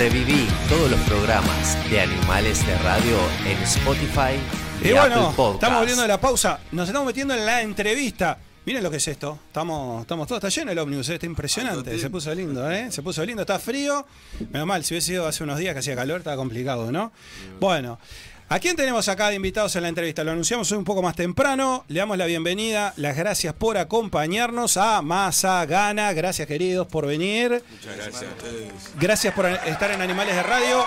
Reviví todos los programas de Animales de Radio en Spotify y, Y bueno, Apple Podcast. estamos volviendo de la pausa. Nos estamos metiendo en la entrevista. Miren lo que es esto. Estamos, estamos todos, está lleno el ómnibus, eh, está impresionante. Se puso lindo, ¿eh? Se puso lindo, está frío. Menos mal, si hubiese sido hace unos días que hacía calor, estaba complicado, ¿no? Bueno, ¿a quién tenemos acá de invitados en la entrevista? Lo anunciamos hoy un poco más temprano. Le damos la bienvenida, las gracias por acompañarnos a Masa Gana. Gracias, queridos, por venir. Muchas gracias a ustedes. Gracias por estar en Animales de Radio.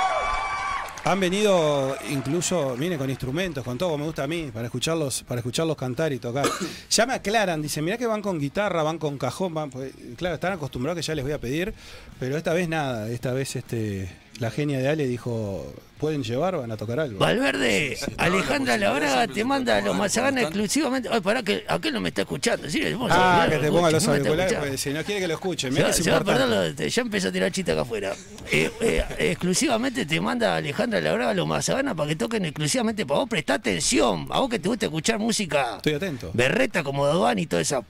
Han venido incluso, miren, con instrumentos, con todo, me gusta a mí, para escucharlos, para escucharlos cantar y tocar. Ya me aclaran, dicen, mirá que van con guitarra, van con cajón, van, pues, claro, están acostumbrados que ya les voy a pedir, pero esta vez nada, esta vez este la genia de Ale dijo, ¿pueden llevar? Van a tocar algo. Valverde, Alejandra la Labraga te manda los mazaganas exclusivamente. Ay, pará, que aquel no me está escuchando. Sí, Ah, hablar, que te ponga los no me está auriculares, escuchando. pues, si no quiere que lo escuche, Se mira va, se va a perder lo- ya empezó a tirar chita acá afuera. Eh, eh, exclusivamente te manda Alejandra Labraga a los mazaganas para que toquen exclusivamente para vos. Prestá atención. A vos que te gusta escuchar música Estoy atento. berreta como Doan y toda esa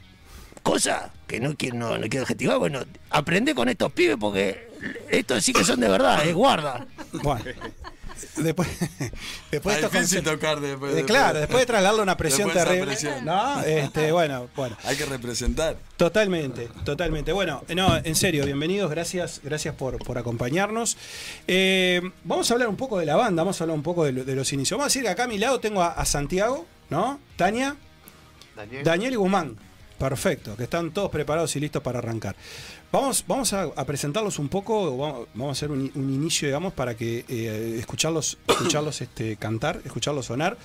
cosa que no quiero, no, no quiero adjetivar. Bueno, aprende con estos pibes porque estos sí que son de verdad, eh, guarda. Bueno. Después, después estos difícil tocar después. Eh, claro, después de trasladarle una presión Después de terrible. presión. No, este, bueno, bueno. Hay que representar. Totalmente, totalmente. Bueno, no, en serio, bienvenidos, gracias, gracias por, por acompañarnos. Eh, vamos a hablar un poco de la banda, vamos a hablar un poco de, lo- de los inicios. Vamos a decir que acá a mi lado tengo a, a Santiago, ¿no? Tania, Daniel. y Guzmán. Perfecto, que están todos preparados y listos para arrancar. Vamos, vamos a, a presentarlos un poco, vamos, vamos a hacer un, un inicio, digamos, para que eh, escucharlos, escucharlos este, cantar, escucharlos sonar,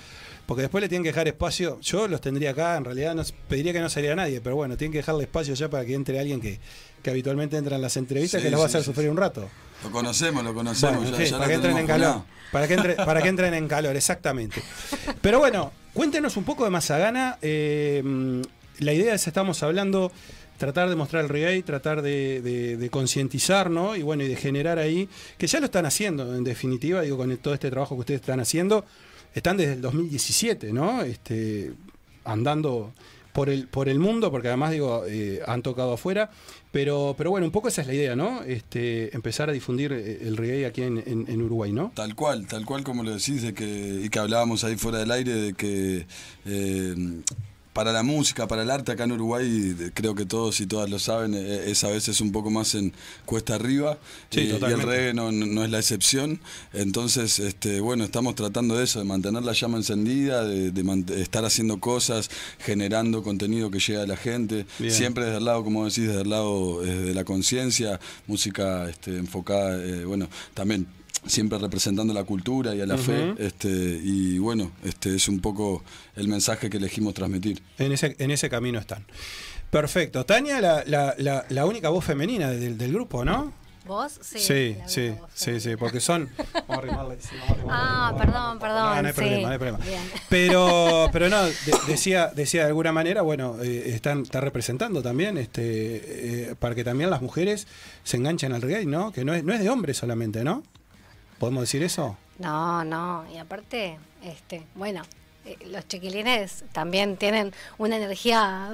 porque después le tienen que dejar espacio. Yo los tendría acá, en realidad pediría que no saliera nadie, pero bueno, tienen que dejarle espacio ya para que entre alguien que, que habitualmente entra en las entrevistas, Sí, que los va a hacer sí, sufrir un rato. Lo conocemos, lo conocemos. Bueno, ya, ya para que entren en calor. Para que, entre- para que entren en calor, exactamente. Pero bueno, cuéntenos un poco de Mazagana. eh, la idea es, estamos hablando, tratar de mostrar el reggae, tratar de, concientizar, ¿no? Y bueno, y de generar ahí, que ya lo están haciendo, en definitiva, digo, con todo este trabajo que ustedes están haciendo, están desde el 2017, ¿no? Este, andando por el, por el mundo, porque además, digo, eh, han tocado afuera. Pero, pero bueno, un poco esa es la idea, ¿no? Este, empezar a difundir eh, el reggae aquí en, en- Uruguay, ¿no? Tal cual, tal cual como lo decís, de que, y que hablábamos ahí fuera del aire, de que eh, para la música, para el arte acá en Uruguay, creo que todos y todas lo saben, eh, es a veces un poco más en cuesta arriba, Sí, y- y, el reggae no, es la excepción. Entonces, este, bueno, estamos tratando de eso, de mantener la llama encendida, de, de estar haciendo cosas, generando contenido que llegue a la gente, Bien. siempre desde el lado, como decís, desde el lado eh, de la conciencia, música este, enfocada, eh, bueno, también siempre representando la cultura y a la fe, este, y bueno, este es un poco el mensaje que elegimos transmitir. En ese, en ese camino están. Perfecto. Tania, la, la, la, la única voz femenina del, del grupo, ¿no? ¿Vos? Sí. sí, sí, sí, sí, porque son. Vamos a arrimarle, sí, vamos a arrimarle. Ah, perdón, perdón. No, no hay sí. problema, no hay problema. Bien. Pero, pero no, de- decía, decía de alguna manera, bueno, eh, están, está representando también, este, eh, para que también las mujeres se enganchen al reggae, ¿no? Que no es, no es de hombres solamente, ¿no? ¿Podemos decir eso? No, no. Y aparte, este, bueno, eh, los chiquilines también tienen una energía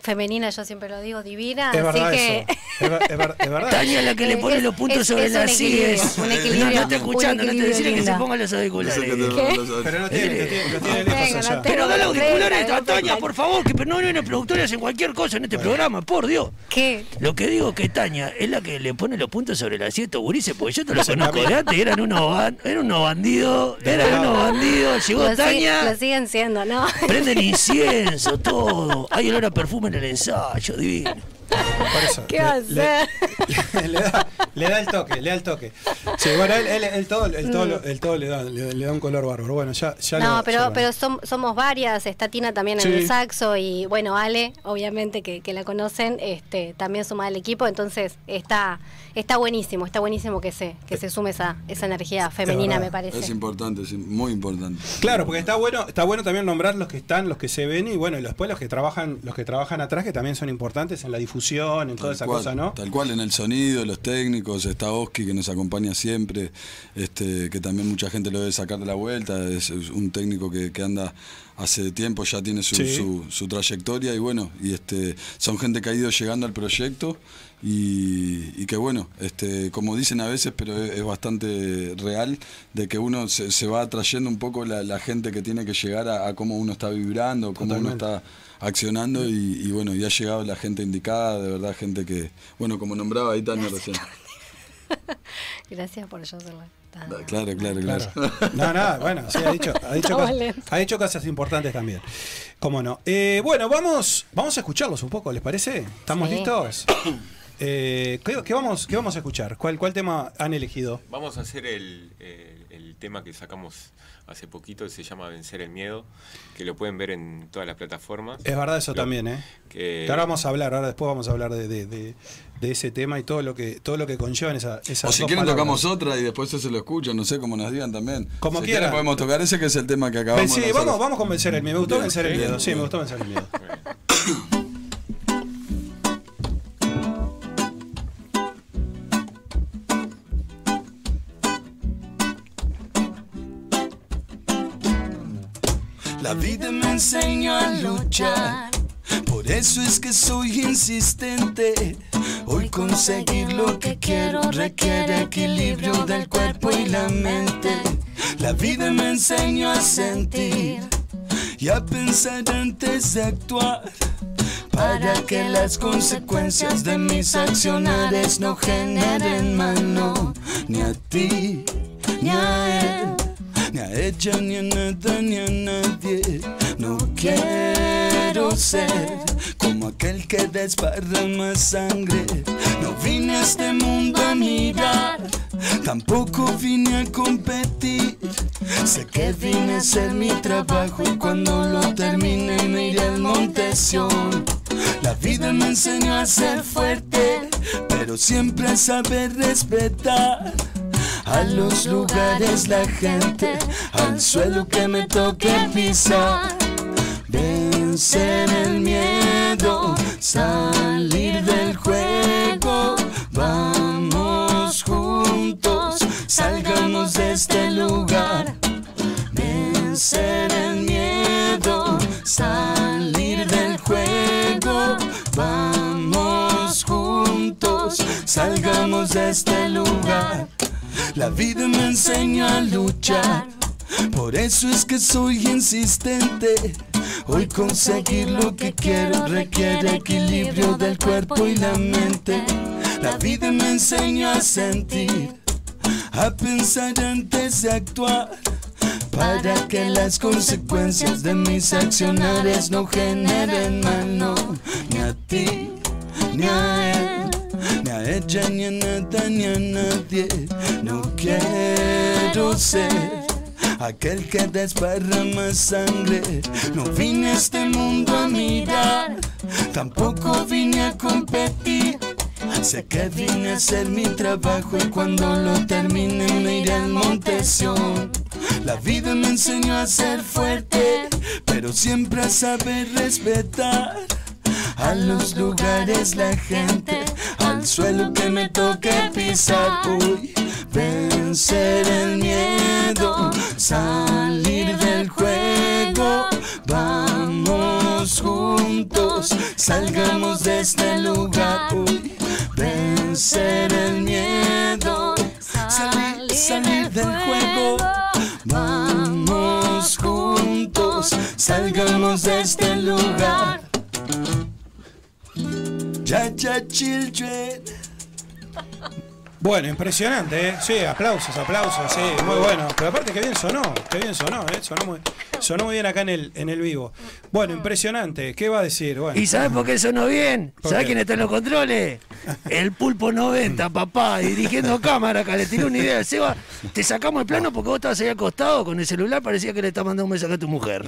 femenina, yo siempre lo digo, divina. Es así verdad que. eso. Es, ver- es ver- es verdad. Tania la que le pone es- los puntos es- sobre es las sillas. un No, equilibrio, no está escuchando, un no te decirle que se equilibrio ponga los auriculares. ¿Qué? Lo tiene, lo tiene, lo tiene Venga, no Pero da los Venga, auriculares a. Tania, por favor, que no vienen productores en cualquier cosa en este programa, por Dios. ¿Qué? Lo que digo que Tania es la que le pone los puntos sobre las siete gurises, porque yo te lo conozco de antes, eran unos, eran unos bandidos, eran unos bandidos, llegó Tania, lo siguen siendo, ¿no? prenden incienso, todo, hay olor a perfume en el ensayo, divino. Por eso, ¿Qué va a le- hacer? Le, le da, le da el toque, le da el toque. Sí, bueno, él, él- él todo, el todo, el todo le, da, le, le da un color bárbaro. Bueno, ya, ya Mm. No, lo- pero, ya pero som- somos varias, está Tina también en el saxo y bueno, Ale, obviamente que, que la conocen, este, también suma al equipo, entonces está, está buenísimo, está buenísimo que se, que se sume esa, esa energía femenina, me Es parece. importante, es muy importante. Claro, porque está bueno, está bueno también nombrar los que están, los que se ven y bueno, y después los que trabajan, los que trabajan atrás, que también son importantes en la difusión, en toda esa cual, cosa, ¿no? Tal cual, en el sonido, los técnicos, está Oski que nos acompaña siempre, este, que también mucha gente lo debe sacar de la vuelta, es, un técnico que, que anda hace tiempo, ya tiene su, Sí. su, su trayectoria y bueno, y este, son gente que ha ido llegando al proyecto y, y que bueno, este, como dicen a veces, pero es, es bastante real, de que uno se, se va atrayendo un poco la, la gente que tiene que llegar a, a cómo uno está vibrando, cómo uno está accionando y, y bueno, y ha llegado la gente indicada, de verdad, gente que, bueno, como nombraba ahí Tania recién. Gracias por yo ser la. Da- Claro, claro, claro. Claro. No, nada, bueno, sí, ha dicho, ha dicho, cosas, lentos. ha dicho cosas importantes también. ¿Cómo no? Eh, bueno, vamos, vamos a escucharlos un poco, ¿les parece? ¿Estamos Sí. listos? Eh, ¿qué, qué vamos, ¿Qué vamos a escuchar? ¿Cuál, ¿Cuál tema han elegido? Vamos a hacer el, el- el tema que sacamos hace poquito, se llama Vencer el Miedo, que lo pueden ver en todas las plataformas. Es verdad eso Lo- también, ¿eh? que- Que ahora vamos a hablar, ahora después vamos a hablar de, de- de- de ese tema y todo lo que todo lo que conlleva en esa, esas O si dos quieren palabras. tocamos otra y después eso lo escucho, no sé cómo nos digan también. Como si quieran. podemos tocar ese que es el tema que acabamos Sí, vamos, vamos con vencer el miedo. Me gustó Bien, vencer el bien, miedo. Sí, bien. me gustó vencer el miedo. La vida me enseñó a luchar, por eso es que soy insistente. Hoy conseguir lo que quiero requiere equilibrio del cuerpo y la mente. La vida me enseñó a sentir y a pensar antes de actuar. Para que las consecuencias de mis accionares no generen mano ni a ti ni a él ni a ella, ni a nada, ni a nadie. No quiero ser como aquel que desparrama sangre. No vine a este mundo a mirar, tampoco vine a competir. Sé que vine a hacer mi trabajo y cuando lo termine me iré al monte Sión. La vida me enseñó a ser fuerte, pero siempre a saber respetar a los lugares, la gente, al suelo que me toque pisar. Vencer el miedo, salir del juego, vamos juntos, salgamos de este lugar. Vencer el miedo, salir del juego, vamos juntos, salgamos de este lugar. La vida me enseñó a luchar, por eso es que soy insistente. Hoy conseguir lo que quiero requiere equilibrio del cuerpo y la mente. La vida me enseñó a sentir, a pensar antes de actuar. Para que las consecuencias de mis accionares no generen mal, no, ni a ti, ni a él, ella, ni a nada, ni a nadie. No quiero ser aquel que desparrama sangre. No vine a este mundo a mirar, tampoco vine a competir. Sé que vine a hacer mi trabajo y cuando lo termine me iré al monte Sión. La vida me enseñó a ser fuerte, pero siempre a saber respetar. A los lugares, la gente, suelo que me toque pisar. Hoy vencer el miedo, salir del juego. Vamos juntos, salgamos de este lugar. Hoy vencer el miedo, salir, salir del juego. Vamos juntos, salgamos de este lugar. Ya, ya, children. Bueno, impresionante, ¿eh? Sí, aplausos, aplausos, sí, muy bueno. Pero aparte que bien sonó, que bien sonó, ¿eh? Sonó muy, sonó muy bien acá en el, en el vivo. Bueno, impresionante. ¿Qué va a decir? Bueno, ¿Y sabes por qué sonó bien? ¿Por ¿Sabes quién está en los controles? El Pulpo 90, papá, dirigiendo cámara acá. Le tiré una idea. Seba, te sacamos el plano porque vos estabas ahí al costado con el celular, parecía que le está mandando un mensaje a tu mujer.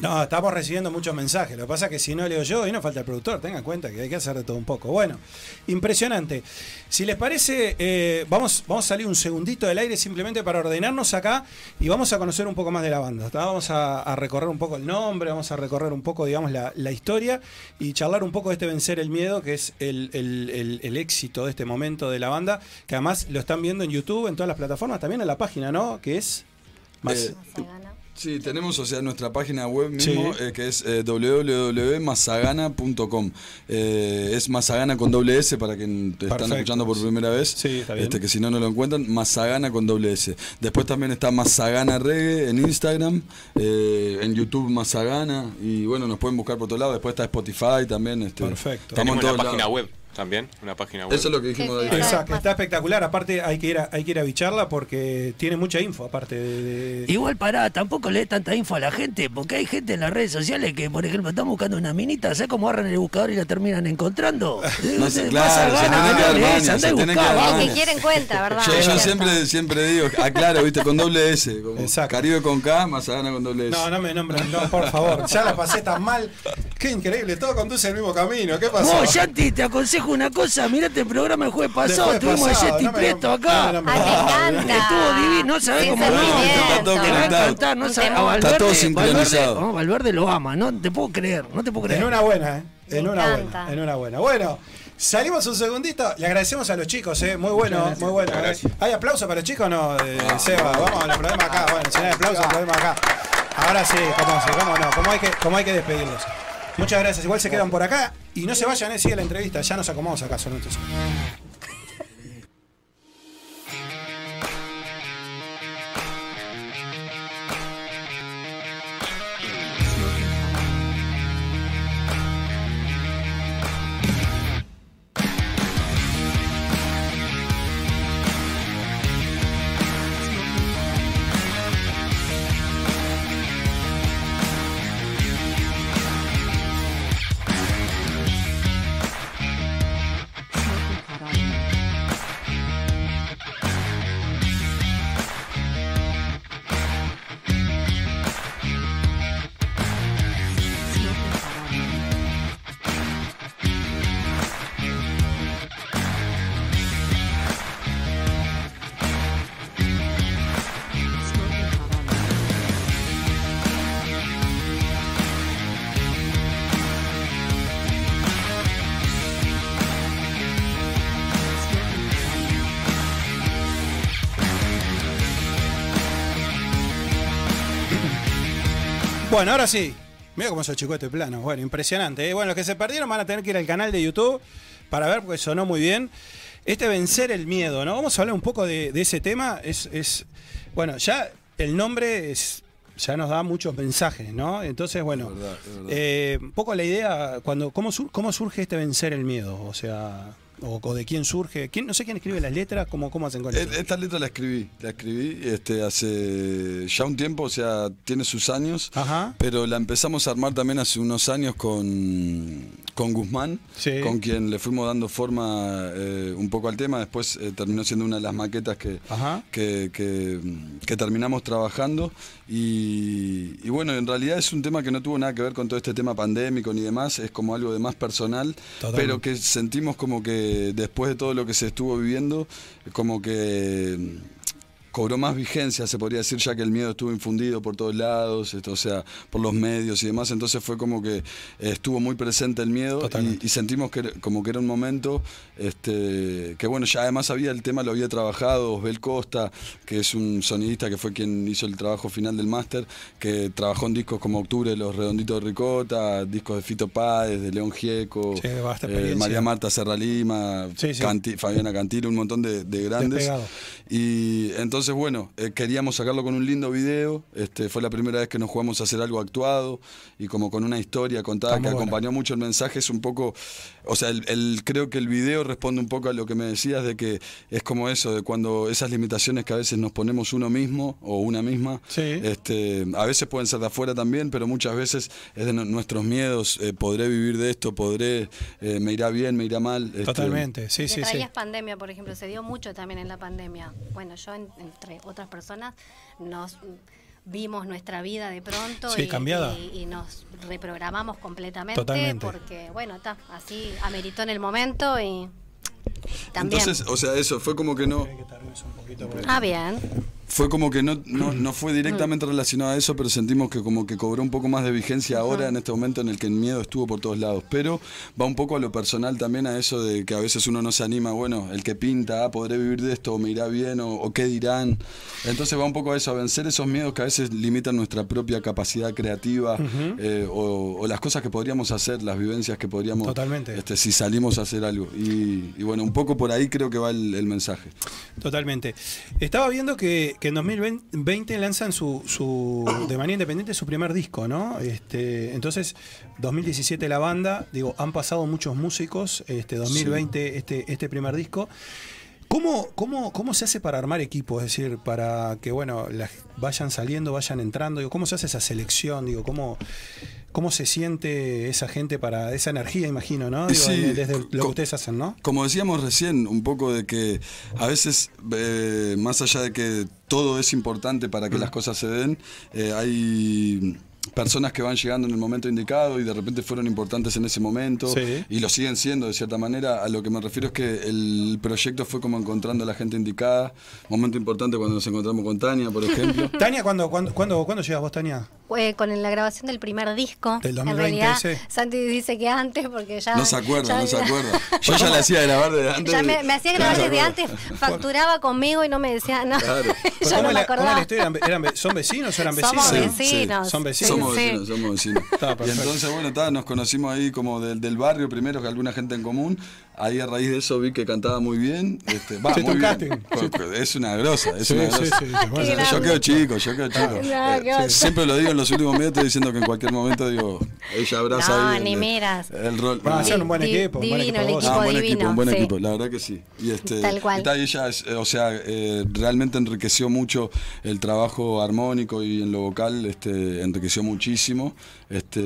No, estamos recibiendo muchos mensajes. Lo que pasa es que si no leo yo, y no falta el productor, tengan en cuenta que hay que hacer de todo un poco. Bueno, impresionante. Si les parece, eh, vamos, vamos a salir un segundito del aire simplemente para ordenarnos acá y vamos a conocer un poco más de la banda. ¿tá? Vamos a, a recorrer un poco el nombre, vamos a recorrer un poco, digamos, la, la historia y charlar un poco de este Vencer el Miedo, que es el, el- el- el éxito de este momento de la banda, que además lo están viendo en YouTube, en todas las plataformas, también en la página, ¿no? Que es... Más, Eh. Sí, tenemos, o sea, nuestra página web mismo, Sí. eh, que es eh, www.mazagana.com. Eh, es Mazagana con doble S para quien te están escuchando por primera vez. Sí, está bien. Este, que si no, no lo encuentran. Mazagana con doble S. Después también está Mazagana Reggae en Instagram, eh, en YouTube Mazagana. Y bueno, nos pueden buscar por otro lado. Después está Spotify también. Este, Perfecto. Estamos Tenemos en todos página lados. web también, una página web. Eso es lo que dijimos Sí, de sí, ahí. Exacto, está espectacular. Aparte, hay que ir a, hay que ir a bicharla porque tiene mucha info, aparte de. de- Igual pará, tampoco le dé tanta info a la gente, porque hay gente en las redes sociales que, por ejemplo, están buscando una minita, ¿sabes cómo agarran el buscador y la terminan encontrando? No sé, Más claro, se gana, tiene que dar se que dar quieren cuenta, ¿verdad? Yo, siempre, siempre digo, aclaro, viste, con doble S. Como Exacto. Caribe con K, Mazagana con doble S. No, no me nombren, no, por favor. Ya la pasé tan mal. Qué increíble, todo conduce al mismo camino. ¿Qué pasó? Vos, Yanti, te aconsejo una cosa, mirate el programa el jueves pasado, Después tuvimos a Yeti no Prieto acá. no me Ay, me encanta. Estuvo divino, ¿sabés Sin cómo no? sentimiento. Está todo Te va a encantar, no a. Valverde, Está todo Valverde, sincronizado. no, Valverde lo ama, no te puedo creer, no te puedo creer. En una buena, ¿eh? En Me una buena, en una buena. Bueno, salimos un segundito. Le agradecemos a los chicos, ¿eh? Muy bueno, muy bueno. Gracias. ¿Hay aplauso para los chicos o no, eh, Seba? Vamos, el problema acá. Bueno, si no hay aplauso, el problema acá. Ahora sí, cómo, cómo no, cómo hay, que, cómo hay que despedirlos. Muchas gracias. Igual se quedan por acá y no se vayan, ¿eh? Sigue la entrevista. Ya nos acomodamos acá, son estos. Bueno, ahora sí. Mira cómo se achicó este plano. Bueno, impresionante. ¿eh? Bueno, los que se perdieron van a tener que ir al canal de YouTube para ver porque sonó muy bien. Este vencer el miedo, ¿no? Vamos a hablar un poco de, de ese tema. Es, es. Bueno, ya el nombre es. Ya nos da muchos mensajes, ¿no? Entonces, bueno, Es verdad, es verdad. eh, un poco la idea, cuando ¿cómo, sur- ¿cómo surge este vencer el miedo? O sea, o, o de quién surge. ¿Quién, no sé quién escribe las letras, ¿cómo, cómo hacen con E- eso? Esta letra la escribí, la escribí este, hace ya un tiempo, o sea, tiene sus años, Ajá. pero la empezamos a armar también hace unos años con, con Guzmán, Sí. con quien le fuimos dando forma eh, un poco al tema, después eh, terminó siendo una de las maquetas que, que, que- que terminamos trabajando y, y bueno, en realidad es un tema que no tuvo nada que ver con todo este tema pandémico ni demás, es como algo de más personal, pero que sentimos como que después de todo lo que se estuvo viviendo, como que cobró más vigencia, se podría decir, ya que el miedo estuvo infundido por todos lados, esto, o sea, por los medios y demás, entonces fue como que eh, estuvo muy presente el miedo y, y sentimos que como que era un momento este, que bueno, ya además había el tema, lo había trabajado Osbel Costa, que es un sonidista que fue quien hizo el trabajo final del máster, que trabajó en discos como Octubre, Los Redonditos de Ricota, discos de Fito Páez, de León Gieco, Sí, eh. María Marta Serra Lima, Sí, sí. Canti- Fabiana Cantilo, un montón de, de grandes. Despegado. Y entonces, bueno, eh, queríamos sacarlo con un lindo video. Este, fue la primera vez que nos jugamos a hacer algo actuado y como con una historia contada Está que acompañó mucho el mensaje. Es un poco, o sea, el, el- creo que el video responde un poco a lo que me decías de que es como eso, de cuando esas limitaciones que a veces nos ponemos uno mismo o una misma, Sí. este, a veces pueden ser de afuera también, pero muchas veces es de nu- nuestros miedos. eh, podré vivir de esto, podré, eh, me irá bien, me irá mal. este, Totalmente, sí, sí, sí. Traías pandemia, por ejemplo, se dio mucho también en la pandemia. Bueno, yo, en- entre otras personas, nos vimos nuestra vida de pronto Sí, y, cambiada. y- y nos reprogramamos completamente Totalmente. porque, bueno, está, así ameritó en el momento y también. Entonces, o sea, eso, fue como que no... Ah, bien. Fue como que no, no, no fue directamente relacionado a eso, pero sentimos que como que cobró un poco más de vigencia ahora, en este momento en el que el miedo estuvo por todos lados. Pero va un poco a lo personal también, a eso de que a veces uno no se anima, bueno, el que pinta, ah, podré vivir de esto, o me irá bien, o, o qué dirán. Entonces va un poco a eso, a vencer esos miedos que a veces limitan nuestra propia capacidad creativa, eh, o, o las cosas que podríamos hacer, las vivencias que podríamos, Totalmente. este, si salimos a hacer algo. Y, y bueno, un poco por ahí creo que va el, el mensaje. Totalmente. Estaba viendo que, que en 2020 lanzan su, su de manera independiente su primer disco, ¿no? Este, entonces, 2017 la banda, digo, han pasado muchos músicos, este 2020 este este primer disco. ¿Cómo, cómo, ¿Cómo se hace para armar equipo? Es decir, para que bueno, las vayan saliendo, vayan entrando. Digo, ¿Cómo se hace esa selección? Digo, ¿cómo, ¿Cómo se siente esa gente para esa energía, imagino, ¿no? Digo, Sí, desde lo que ustedes hacen, ¿no? Como decíamos recién, un poco de que a veces, eh, más allá de que todo es importante para Mm. que las cosas se den, eh, hay personas que van llegando en el momento indicado y de repente fueron importantes en ese momento Sí. y lo siguen siendo de cierta manera. A lo que me refiero es que el proyecto fue como encontrando a la gente indicada. Momento importante cuando nos encontramos con Tania, por ejemplo. Tania, ¿cuándo, cuándo, cuándo, ¿cuándo llegas vos, Tania? Eh, con la grabación del primer disco. Del 2020 en realidad, ese. Santi dice que antes, porque ya. No se acuerda, ya- no se acuerda. Yo ya le hacía grabar de antes. Ya me, me hacía grabar desde antes, facturaba conmigo y no me decía nada. Claro. Yo ¿cómo no me la- acordaba. historia? ¿Eran- ¿Son vecinos o eran vecinos? Somos Sí, vecinos. Son vecinos. Somos vecinos, sí. somos vecinos. Y entonces, bueno, ta, nos conocimos ahí como del, del barrio primero, que alguna gente en común. Ahí a raíz de eso vi que cantaba muy bien. Este, va, muy bien. Es una grosa, es Sí, una grosa. sí, sí, bueno, Qué Yo quedo chico, yo quedo chico. Eh, siempre lo digo en los últimos minutos diciendo que en cualquier momento digo, ella abraza No, ahí el- ni miras. el rol. Va a No, ser un buen equipo. un buen divino equipo el equipo. Ah, un buen divino, equipo, un buen sí. equipo, la verdad que sí. Y este, Tal cual. y ella, es, o sea, eh, realmente enriqueció mucho el trabajo armónico y en lo vocal, este, enriqueció muchísimo. Este,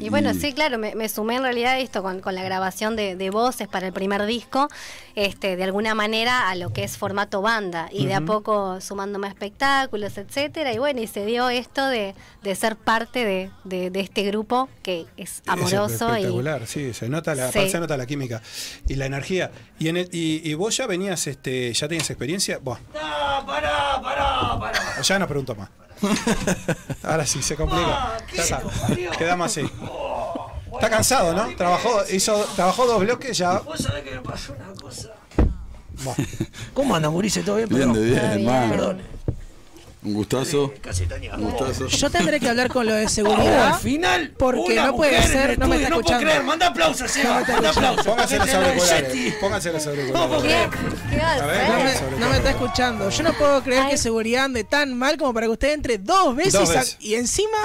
Y bueno, sí, claro, me, me sumé en realidad esto con, con la grabación de, de voces para el primer disco, este, de alguna manera a lo que es formato banda, y de a poco sumándome a espectáculos, etcétera, y bueno, y se dio esto de, de ser parte de, de- de este grupo que es amoroso y espectacular, sí, se nota la, Sí. se nota la química y la energía. Y, en el- y, y vos ya venías, este, ya tenías experiencia. Bueno, No, pará, pará, pará. ya no pregunto más. Ahora sí, se complica. Está. Quedamos así. Está cansado, ¿no? Trabajó, hizo, trabajó dos bloques ya. Vos sabés que me pasó una cosa. Bueno, ¿Cómo anda, Mauricio? ¿Todo bien? Perdón. bien. Perdón. Un gustazo. Casi. Un gustazo. Yo tendré que hablar con lo de seguridad. al final, porque una no puede ser, no me está no puedo escuchando. creer, manda aplausos, Seba, No me está manda aplausos. pónganse los auriculares. Pónganse los auriculares. No me, está escuchando. Yo no puedo creer Ay. que seguridad ande tan mal como para que usted entre dos veces, Dos a- veces. y encima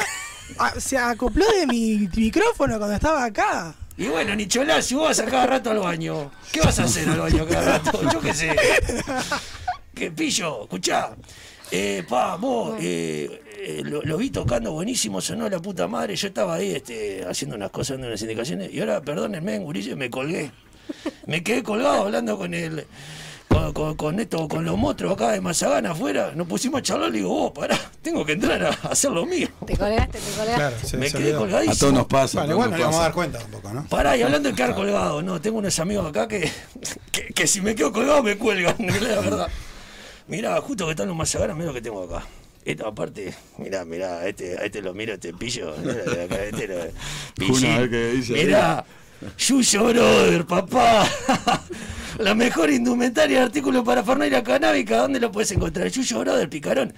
a- se acopló de mi micrófono cuando estaba acá. Y bueno, Nicolás, si vos vas a cada rato al baño, ¿qué vas a hacer al baño cada rato? Yo qué sé. ¿Qué pillo? Escuchá. Eh, pa, vos, eh, eh, lo, lo vi tocando buenísimo, sonó la puta madre. Yo estaba ahí este, haciendo unas cosas, dando unas indicaciones. Y ahora, perdónenme, gurillo, me colgué. Me quedé colgado hablando con el. Con, con, con esto, con los monstruos acá de Mazagana afuera, nos pusimos a charlar, le digo, vos, pará, tengo que entrar a hacer lo mío. Te colgaste, te colgaste. Claro, se, Me quedé colgadísimo. A todos nos pasa. Bueno, todos igual nos vamos a dar cuenta un poco, ¿no? Pará, y hablando de quedar colgado, no, tengo unos amigos acá que, que, que si me quedo colgado me cuelgan, es la verdad. Mirá, justo que están los mazaganas, mirá lo que tengo acá. Esta aparte, mirá, mirá, este, a este lo miro, este pillo. Mirá, este lo, qué dice. Mirá, Yuyo Brother, papá. La mejor indumentaria de artículos para Ferneira canábica, ¿dónde lo puedes encontrar? Yuyo Brother, Picarón.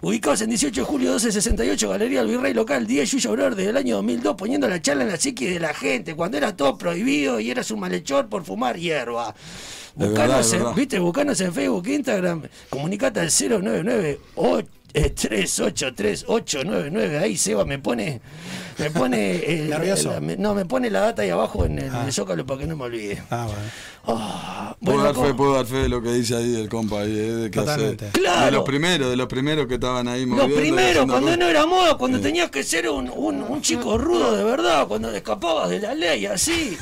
Ubicados en 18 de julio 1268, Galería del Virrey Local, 10 Yuyo Brother del año 2002, poniendo la charla en la psique de la gente, cuando era todo prohibido y eras un malhechor por fumar hierba. Buscanos, en, viste, buscanos en Facebook, Instagram, comunicate al 099 383 ahí Seba me pone me pone el- Nervioso. el- me- no me pone la data ahí abajo en el, el zócalo para que no me olvide Ah, bueno. Ah, Puedo, dar fe, puedo dar fe de lo que dice ahí el compa ahí, eh, de que hace- Totalmente. Claro. de los primeros, de los primeros que estaban ahí Los primeros, cuando no era moda, cuando tenías que ser un, un, un chico rudo de verdad, cuando escapabas de la ley, así.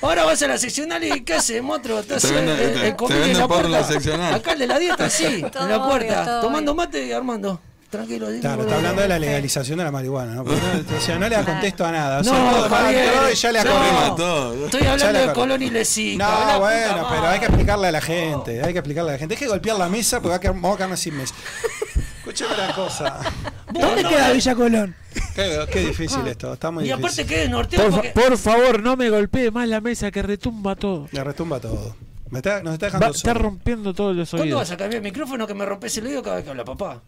Ahora vas a la seccional y ¿qué haces, monstruo? Estás Te el- venden- el- te- el te comida venden en la la puerta. seccional. Acá el de la dieta, sí, en la puerta, tomando mate y Armando. Tranquilo, Claro, está hablando de la legalización de la marihuana, ¿no? Porque o sea, no le da contesto a nada. O sea, No, todo Javier, ya le no. todo. Estoy hablando la de. Colón y Lesica. No, la bueno, pero hay que explicarle a la gente, hay que explicarle a la gente. Hay que golpear la mesa porque va a quedar- vamos a quedarnos sin mesa. Escuchame una cosa. ¿Dónde no, queda no. Villa Colón? Qué, qué difícil esto, está muy Y difícil. aparte que es norteo Por, porque... por favor, no me golpee más la mesa que retumba todo. Le retumba todo. Me está, nos está Va, dejando está solo. rompiendo todos los ¿Cuándo oídos. vas a cambiar el micrófono que me rompes el oído cada vez que habla papá?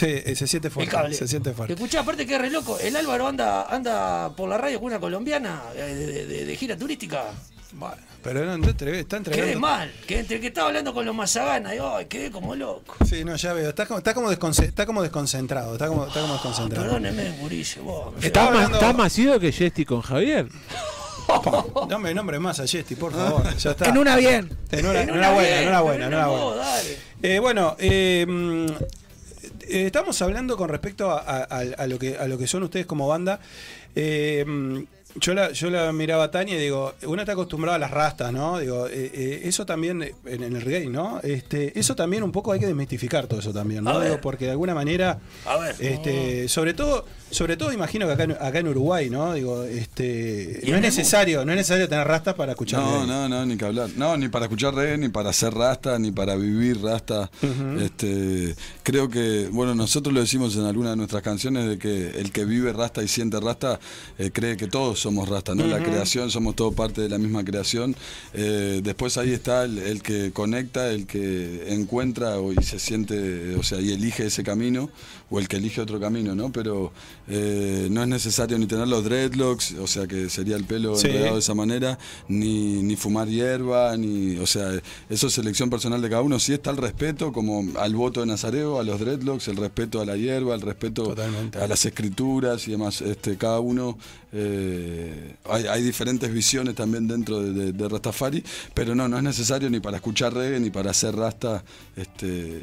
Sí, eh, se siente fuerte. Se siente fuerte. Escuchá, aparte que es re loco. El Álvaro anda, anda por la radio con una colombiana eh, de, de- de gira turística. Bueno, pero no, no entre- está Quedé entregando. mal. Que entre que estaba hablando con los mazaganas y ay, quedé como loco. Sí, no, ya veo. Está como, está como, desconce- está como desconcentrado. Está como, está como desconcentrado. Perdóneme, Muricio, vos. Está, más, hablando- está más ido que Jesti con Javier. No me nombre más a Jesti, por favor. Ya está. En una bien. En una Enhorabuena, bien, enhorabuena, pero en una enhorabuena. vos, dale. Eh, bueno, eh, mm, eh, estamos hablando con respecto a, a- a- a lo que a lo que son ustedes como banda. Eh, yo la, yo la miraba a Tania y digo, uno está acostumbrado a las rastas, ¿no? Digo, eh, eh, eso también en, en el reggae, ¿no? Este, eso también un poco hay que desmistificar todo eso también, ¿no? Digo, porque de alguna manera, A ver. este, sobre todo, sobre todo imagino que acá, en- acá en Uruguay, ¿no? Digo, este, no es necesario, no es necesario tener rastas para escuchar. No, reggae. no, no, ni que hablar. No, ni para escuchar reggae, ni para hacer rasta, ni para vivir rasta. este, creo que, bueno, nosotros lo decimos en alguna de nuestras canciones de que el que vive rasta y siente rasta eh, cree que todos somos rasta, ¿no? La creación, somos todos parte de la misma creación. Eh, después ahí está el, el que conecta, el que encuentra o- y se siente, o sea, y elige ese camino, o el que elige otro camino, ¿no? Pero eh, no es necesario ni tener los dreadlocks, o sea, que sería el pelo Sí. enredado de esa manera, ni, ni fumar hierba, ni, o sea, eso es elección personal de cada uno. Sí está el respeto, como al voto de Nazareo, a los dreadlocks, el respeto a la hierba, el respeto Totalmente. a las escrituras y demás. Este, cada uno, eh, hay, hay diferentes visiones también dentro de, de- de Rastafari, pero no, no es necesario ni para escuchar reggae ni para hacer rasta, este,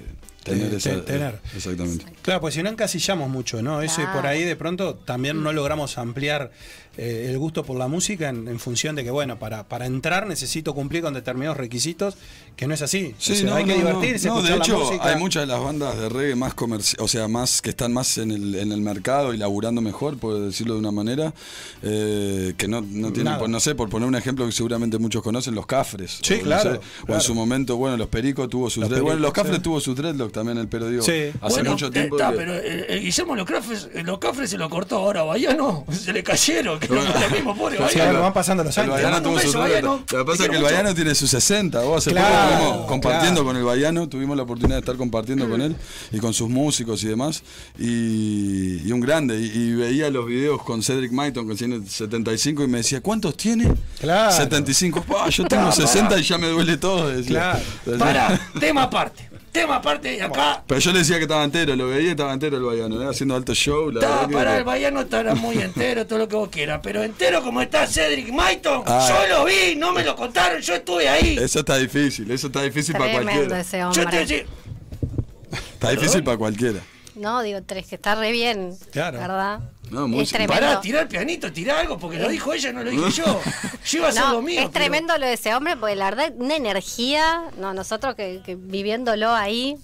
tener esa. te- tener. Exactamente. Claro, pues si no encasillamos mucho, ¿no? Eso y por ahí de pronto también no logramos ampliar eh, el gusto por la música en, en función de que, bueno, para, para entrar necesito cumplir con determinados requisitos, que no es así. Sí, O sea, no, hay que no, divertirse, no. No, de hecho, la música. hay muchas de las bandas de reggae más comerciales, o sea, más que están más en el, en el mercado y laburando mejor, por decirlo de una manera, eh, que no, no tienen, pues, no sé, por poner un ejemplo que seguramente muchos conocen, los Cafres. Sí, o, no claro, sé, O en su momento, bueno, los Pericos tuvo sus dreadlocks. Bueno, los Cafres sí. tuvo sus dreadlocks también, el pelo, digo, Sí. hace Bueno, mucho eh, tiempo. está, que- pero eh, eh, Guillermo los Cafres, los Cafres se lo cortó ahora a Bayano, se le cayeron, no. lo mismo, pobre Sí, van pasando los El. Bayano tuvo sus. Lo que pasa es que el. Bayano tiene sus 60. Vos hace Claro, poco estuvimos compartiendo claro. con el Bayano, tuvimos la oportunidad de estar compartiendo con él y con sus músicos y demás. Y, y un grande. Y, y veía los videos con Cedric Maiton, que tiene 75, y me decía, ¿cuántos tiene? Claro. 75. Pa, yo tengo 60 y ya me duele todo. decía. Claro. Para, tema aparte. Tema aparte, y acá. Pero yo le decía que estaba entero, lo veía y estaba entero el Bayano, ¿eh? haciendo alto show. La Está, verdad que- para el Bayano estará muy entero, todo lo que vos quieras, pero entero como está Cedric Maiton, Ah. yo lo vi, no me lo contaron, yo estuve ahí. Eso está difícil, eso está difícil para cualquiera. ese Yo te hombre. decía, Está difícil para cualquiera. No, digo, tres, que está re bien. Claro. ¿Verdad? No, muy es tremendo. pará, tirá el pianito, tirá algo, porque lo dijo ella, no lo dije yo. Yo iba a hacer No, lo mío. es pero- tremendo lo de ese hombre, porque la verdad, una energía, no, nosotros que, que viviéndolo ahí,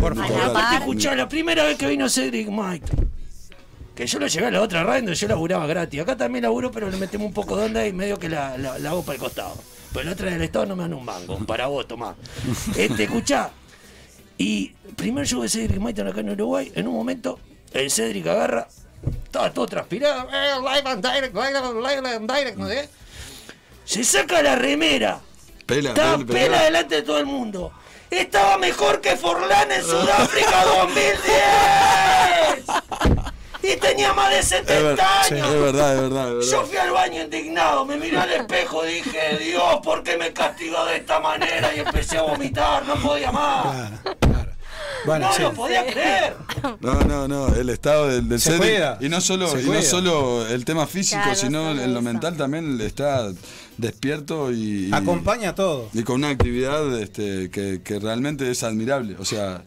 Por favor. escuchá, la primera vez que vino Cedric Maiton, que yo lo llevé a la otra radio donde yo laburaba gratis. Acá también laburo, pero le metemos un poco de onda y medio que la, la, la hago para el costado. Pero la otra del Estado no me dan un mango, para vos, tomá. Este, escuchá. Y primer show de Cedric Maiton acá en Uruguay, en un momento, el Cedric agarra, estaba todo transpirado, eh, live and direct, live and- direct, no sé qué. Se saca la remera, Pela, estaba pela, pela, pela. delante de todo el mundo. Estaba mejor que Forlán en Sudáfrica 2010. Y tenía más de Es, ver- 70 sí, años. es verdad, es verdad, es Yo fui al baño indignado, me miré al espejo y dije, Dios, ¿por qué me castigó de esta manera? Y empecé a vomitar, no podía más. Claro. Bueno, No sí. lo podía creer. No, no, no, el estado del, del Se Cedric. cuida, Y no solo, se y no solo el tema físico, Claro, sino en lo mental también está despierto y, y- Acompaña todo. y con una actividad este, que, que realmente es admirable. O sea,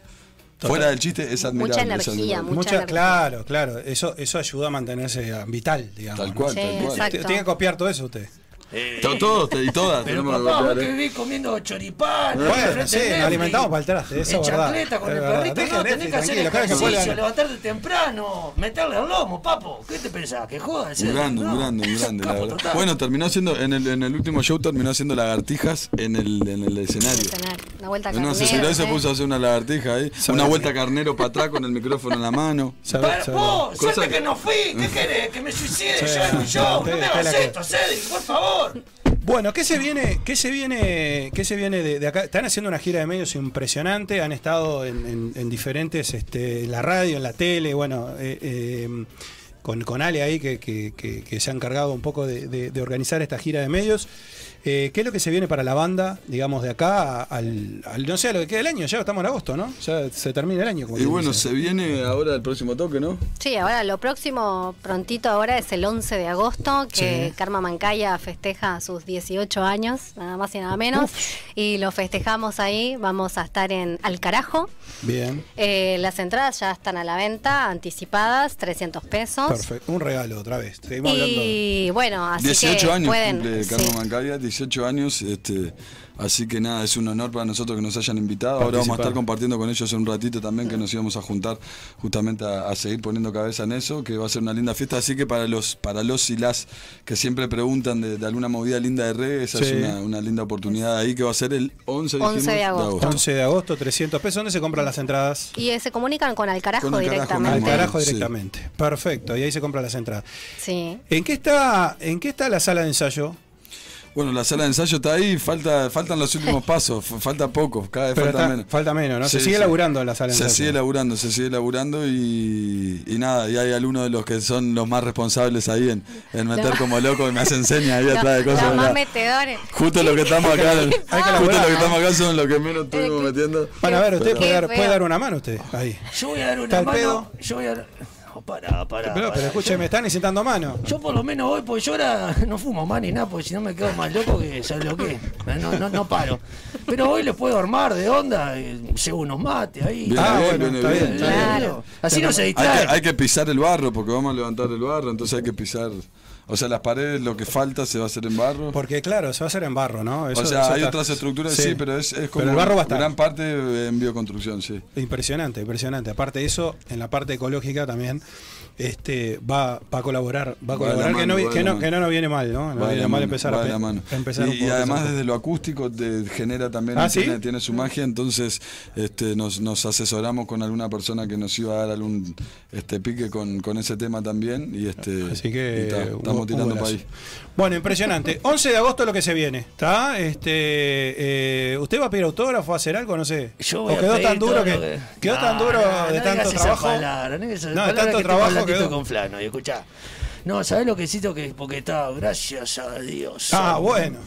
fuera del chiste es admirable. Mucha energía, admirable. mucha Mucha, energía. claro, claro. Eso, eso ayuda a mantenerse vital, digamos. Tal ¿no? cual, Sí, tal cual. Tiene que copiar todo eso usted. Eh, To- Todos y todas Pero papá, vos que vivís comiendo choripán. Bueno, sí, nos alimentamos para el traste, eso En es verdad. chancleta con el perrito, no, Netflix, tenés que hacer ejercicio, levantarte temprano, meterle al lomo, papo. ¿Qué te pensás? ¿Que jodas? Un grande, un grande, un grande, la verdad. Bueno, terminó haciendo, en el, en el último show terminó haciendo lagartijas en el, en el escenario. Una vuelta No, se carnero, y se ¿eh? puso a hacer una lagartija ahí. Una vuelta carnero para atrás con el micrófono en la mano. Para, vos, que- no fui. ¿Qué querés? ¿Que me suicide yo en un show? No me hagas esto, Cedric, por favor. Bueno, ¿qué se viene, qué se viene, qué se viene de, acá? Están haciendo una gira de medios impresionante, han estado en, en- en diferentes, este, en la radio, en la tele, bueno, eh, eh, con, con Ale ahí que, se ha encargado un poco de organizar esta gira de medios. Eh, ¿Qué es lo que se viene para la banda, digamos, de acá al, al- no sé, a lo que queda del año? Ya estamos en agosto, ¿no? Ya se termina el año. como Y bueno, dice. se viene ahora el próximo toque, ¿no? Sí, ahora lo próximo prontito ahora es el 11 de agosto, que Sí. Karma Mancaya festeja sus 18 años, nada más y nada menos. Y lo festejamos ahí, vamos a estar en Alcarajo. Bien, Eh, las entradas ya están a la venta, anticipadas, 300 pesos. perfecto. Un regalo otra vez. Seguimos hablando. Y bueno, así 18 que años pueden... cumple sí. Carlos Mancaya, 18 años, este, así que nada, es un honor para nosotros que nos hayan invitado. Ahora vamos a estar compartiendo con ellos en un ratito también que nos íbamos a juntar justamente a, a seguir poniendo cabeza en eso, que va a ser una linda fiesta. Así que para los, para los y las que siempre preguntan de, de alguna movida linda de reggae, esa Sí. es una, una linda oportunidad ahí que va a ser el 11, 11 de agosto. 11 de agosto, 300 pesos. ¿Dónde se compran las entradas? Y eh, se comunican con Alcarajo Con Alcarajo Al directamente. mismo. carajo Sí. directamente. Perfecto, y ahí se compran las entradas. Sí. ¿En qué está, en qué está la sala de ensayo? Bueno, la sala de ensayo está ahí, falta, faltan los últimos pasos, falta poco, cada vez Pero falta está- menos. falta menos, ¿no? Se sigue sí. laburando la sala de Se ensayo. sigue laburando, se sigue laburando y, y nada, y hay algunos de los que son los más responsables ahí en, en meter Lo- como loco y me hacen señas ahí Lo- atrás de cosas. los más metedores. Justo los que estamos acá, Hay que justo los que estamos acá son los que menos estuvimos metiendo. Bueno, a ver, usted puede dar, puede dar una mano usted. Ahí. Yo voy a dar ¿Está una mano. pedo? Yo voy a dar. Pará, pará. Pero, pero escúcheme, me están necesitando mano. Yo por lo menos voy, porque yo ahora no fumo más ni nada, porque si no me quedo más loco que ¿sabes lo que? No, no, no paro. Pero hoy les puedo armar de onda, eh, llevo unos mates ahí. Viene Ah, bien, bueno, bien. bien, está bien. Claro. Así no se Hay distrae. que, hay que pisar el barro porque vamos a levantar el barro, entonces hay que pisar. O sea, las paredes, lo que falta se va a hacer en barro. Porque claro, se va a hacer en barro, ¿no? Eso- o sea, eso hay está- otras estructuras, sí, pero es, es como Pero el barro va a estar. gran parte en bioconstrucción, sí. Impresionante, impresionante. Aparte de eso, en la parte ecológica también este va, va a colaborar, va a Va colaborar que, mano, no, que, no, mano. que no nos viene mal, ¿no? No viene la mal mano, empezar, a, mano. empezar un y, y poco además esa- desde lo acústico te genera también ¿Ah, tiene, sí? tiene su magia entonces este nos, nos asesoramos con alguna persona que nos iba a dar algún este pique con, con ese tema también y este Así que y un- estamos un tirando para ahí Bueno, impresionante. 11 de agosto lo que se viene, ¿está? Este, eh, ¿Usted va a pedir autógrafo, a hacer algo? No sé. Yo voy ¿O a quedó pedir tan duro que, lo que- quedó tan duro no, de no tanto trabajo? palabra, no de tanto que trabajo tengo quedó. con Flano, y escuchá. No, ¿sabés lo que necesito? Que, porque está, gracias a Dios. Ah, santo. bueno.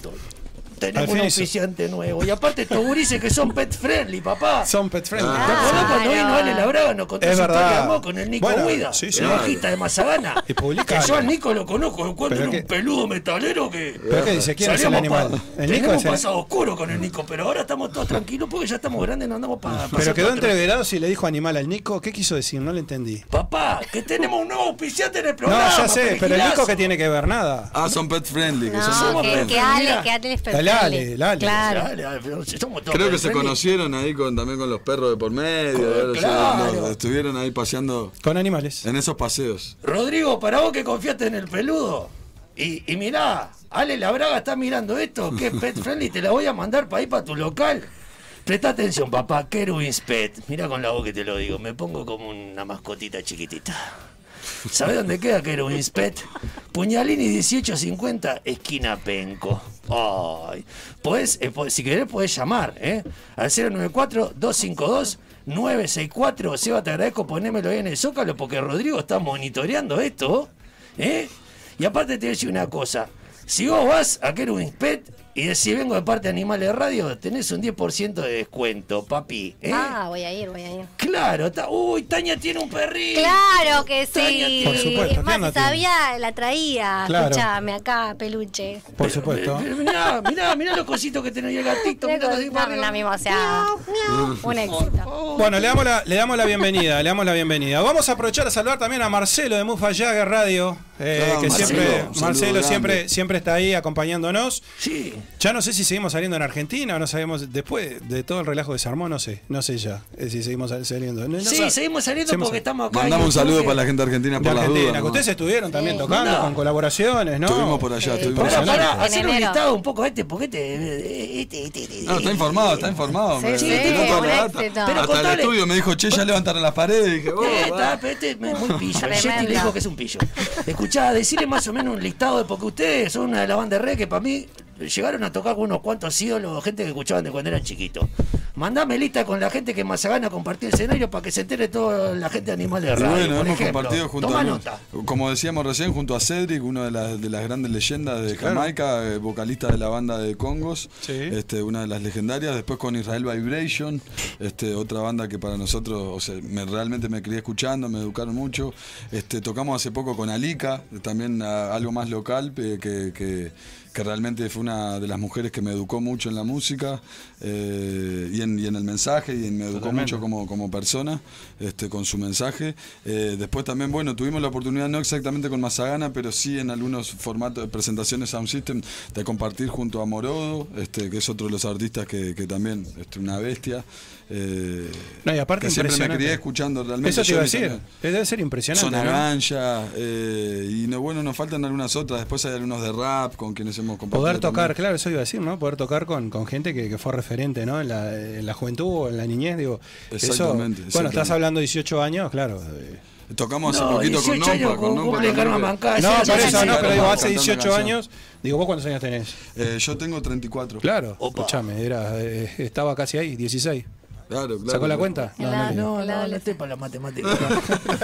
Tenemos un auspiciante nuevo. Y aparte estos gurises que son pet friendly, papá. Son pet friendly. ¿Te Ah, acordás cuando vino Ale Labraga nos contó su historia verdad. de amor con el Nico Bueno, Guida? sí, sí. el bajista de Mazagana. Y publica que yo al Nico lo conozco, lo era que- un peludo metalero que... ¿Pero qué dice? ¿Quién es el animal? El Nico tenemos es el- pasado oscuro con el Nico, pero ahora estamos todos tranquilos porque ya estamos grandes, no andamos para... Pero quedó entreverado si le dijo animal al Nico. ¿Qué quiso decir? No le entendí. Papá, que tenemos un nuevo auspiciante en el No, programa. ya sé, pero el. Nico que tiene que ver nada. ah son pet friendly que No, son somos que, pet que. Ale, que Ale es El Ale, el Ale. Claro. Somos todos creo que se conocieron ahí con también con los perros de por medio Con- ahora se- claro. no, estuvieron ahí paseando Con animales. en esos paseos Rodrigo, para vos que confiaste en el peludo. Y, y mirá, Ale Labraga está mirando esto, que es pet friendly, te la voy a mandar para ir para tu local. Presta atención, papá, Kerwin's Pet. Mira con la voz que te lo digo, me pongo como una mascotita chiquitita. ¿Sabés dónde queda Kerwin's Pet? Puñalini 1850, esquina Penco. Ay, podés, eh, si querés podés llamar, ¿eh? Al 094-252-964. Seba, te agradezco, ponémelo ahí en el zócalo porque Rodrigo está monitoreando esto, ¿eh? Y aparte te voy a decir una cosa. Si vos vas a Pet, y decís vengo de parte de Animales de Radio, tenés un 10% de descuento, papi. ¿eh? Ah, voy a ir, voy a ir. Claro, ta- uy, Tania tiene un perrito. Claro que Tania sí. Por supuesto, Es más, ¿quién no si sabía, la traía. Claro. Escuchame acá, peluche. Por supuesto. Pero mirá, mirá, mirá los cositos que tenés ahí el gatito. mirá los No. Un éxito. Bueno, le damos, la, le damos la bienvenida, le damos la bienvenida. Vamos a aprovechar a saludar también a Marcelo de Mufa Jagger Radio, eh, que Marcelo, siempre, Marcelo siempre, siempre está ahí acompañándonos. Sí. Ya no sé si seguimos saliendo en Argentina o no sabemos, después de todo el relajo que se armó, no sé, no sé ya, eh, si seguimos sal- saliendo. No- Sí, sabe. seguimos saliendo Seguimos porque estamos acá. Mandamos un saludo para la gente argentina de por las Argentina, dudas. que ¿no? ustedes estuvieron también Sí. tocando con colaboraciones, ¿no? Estuvimos por allá, Eh, estuvimos allá. En hacer un enero. listado un poco este, porque este. este, este, este, No, está informado, está informado. Sí, sí, data. éxito. Pero Hasta el estudio me dijo, che, ya levantaron las paredes. Y dije, oh, Eh, está, pero este es muy pillo. Le dijo que es un pillo. Escuchá, decirle más o menos un listado de porque ustedes son una de las bandas de reggae que para mí llegaron a tocar con unos cuantos ídolos, gente que escuchaban de cuando eran chiquitos. Mandame lista con la gente que más se gana compartir el escenario para que se entere toda la gente de Animales de Radio. bueno, por hemos ejemplo. compartido junto Toma a, nota. como decíamos recién, junto a Cedric, una de las, de las grandes leyendas de Jamaica, eh, vocalista de la banda de Congos, Sí. este, una de las legendarias. Después con Israel Vibration, este, otra banda que para nosotros, o sea, me, realmente me crié escuchando, me educaron mucho. Este, tocamos hace poco con Alika, también algo más local, eh, que, que- que realmente fue una de las mujeres que me educó mucho en la música eh, y, en, y en el mensaje, y me educó Totalmente. mucho como, como persona, este, con su mensaje. Eh, después también, bueno, tuvimos la oportunidad, no exactamente con Mazagana, pero sí en algunos formatos de presentaciones Sound System, de compartir junto a Morodo, este, que es otro de los artistas que, que también es una bestia. Eh, No, y aparte que siempre me crié escuchando realmente. Eso te iba a decir, también. debe ser impresionante. Zona ¿no? Gancha, eh, y no, bueno, nos faltan algunas otras. Después hay algunos de rap con quienes hemos compartido. Poder tocar, también. claro, eso iba a decir, ¿no? Poder tocar con, con gente que, que fue referente, ¿no? En la, en la juventud o en la niñez, digo. Eso, Exactamente, bueno, estás hablando de 18 años, claro. eh, Tocamos hace No, poquito con 18 años Nompa. Con. No, por eso no, pero digo, hace 18 canción. años. Digo, ¿vos cuántos años tenés? Eh, yo tengo 34. Claro, Opa. escúchame, era, eh, estaba casi ahí, 16. Claro, claro. ¿Sacó la cuenta? No, no, dio. No, no, no adolescente. estoy para la matemática.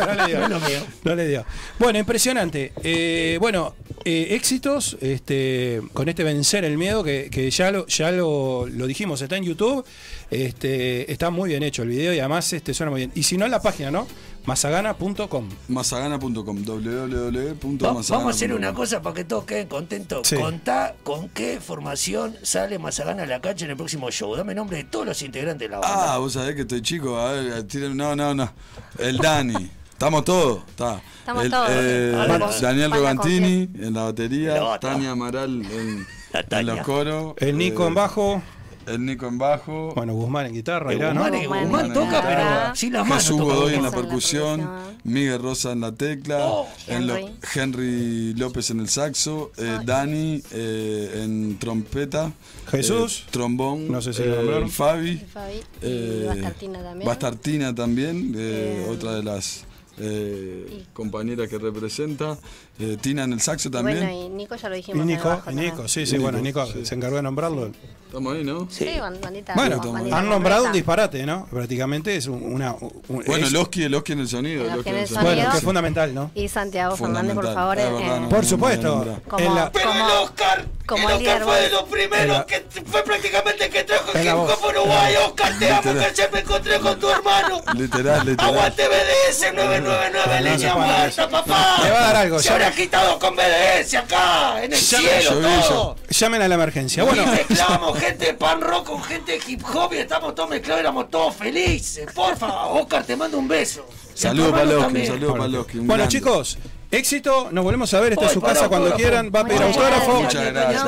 No le dio. No. No le dio. Bueno, impresionante. Eh, bueno, eh, éxitos este, con este vencer el miedo que, que ya lo ya lo, lo dijimos, está en YouTube. Este, está muy bien hecho el video y además este suena muy bien. Y si no en la página, ¿no? Masagana.com. Mazagana.com, www.mazagana.com. Va- Vamos a hacer una cosa para que todos queden contentos. Sí. Contá con qué formación sale Mazagana a la cancha en el próximo show. Dame nombre de todos los integrantes de la banda. Ah, vos sabés que estoy chico. A ver, no, no, no. El Dani. Estamos todos. Está. Estamos El- todos. eh. Daniel Rogantini en la batería. Tania Amaral en, La en Tania. los coros. El Nico eh, en bajo. El Nico en bajo. Bueno, Guzmán en guitarra, Eh, irá, ¿no? Guzmán, Guzmán Guzmán en toca, guitarra. pero sin las manos. Jesús Godoy en Guzmán. la percusión. Miguel Rosa en la tecla, Oh, en lo- Henry. Henry López en el saxo, eh, Dani eh, en trompeta, Jesús. eh, trombón, No sé si. Fabi, Fabi. Y eh, Bastartina también. Bastartina también, eh, Eh, otra de las eh, compañeras que representa, eh, Tina en el saxo también. Bueno, y Nico ya lo dijimos. Nico, y también. Nico, sí, sí, Y bueno, Nico, Nico sí. se encargó de nombrarlo. Estamos ahí, ¿no? Sí, ban- bandita. Bueno, bandita han nombrado un disparate, ¿no? Prácticamente es un- una. un- Bueno, es- el Oski, el Oski en el sonido. En el sonido. Bueno, que es fundamental, ¿no? Y Santiago Fernández, por favor. Es en- verdad, en- no, Por no, supuesto. no, no, no. Como- en la- Pero Como- el Oscar, como el Oscar fue de los primeros la- que fue prácticamente el que trajo el hip hop Uruguay. Oscar, te amo, que se me encontré con tu hermano. Literal, literal. Aguante BDS 999, No, no se línea puede muerta, papá. Le va a dar algo, Se ya- habrá quitado con BDS acá, en el cielo, yo todo. Llamen a la emergencia. Bueno, y mezclamos gente de pan rock con gente de hip hop y estamos todos mezclados, éramos todos felices. Porfa, Oscar, te mando un beso. Saludos para Loki, saludos para Loki. bueno grande. chicos, éxito. Nos volvemos a ver. Esta es su para casa cuando quieran. Va a pedir autógrafo. Muchas gracias.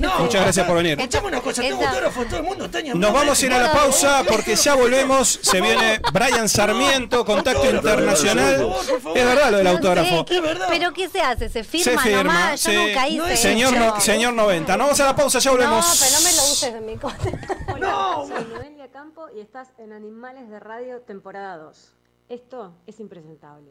No, Muchas gracias por venir. Escuchame una cosa, tengo autógrafo todo el mundo. Nos no vamos a ir a la pausa porque ya volvemos. Se viene Brian Sarmiento, contacto internacional. Es verdad lo del No autógrafo. sé, ¿qué- Es verdad. ¿Pero qué se hace? ¿Se firma, Se firma. Yo nunca hice No señor, no- señor 90. Nos vamos a la pausa, ya No, volvemos. pero no me lo uses de mi cosa. No, Soy Noelia Campo y estás en Animales de Radio temporada 2. Esto es impresentable.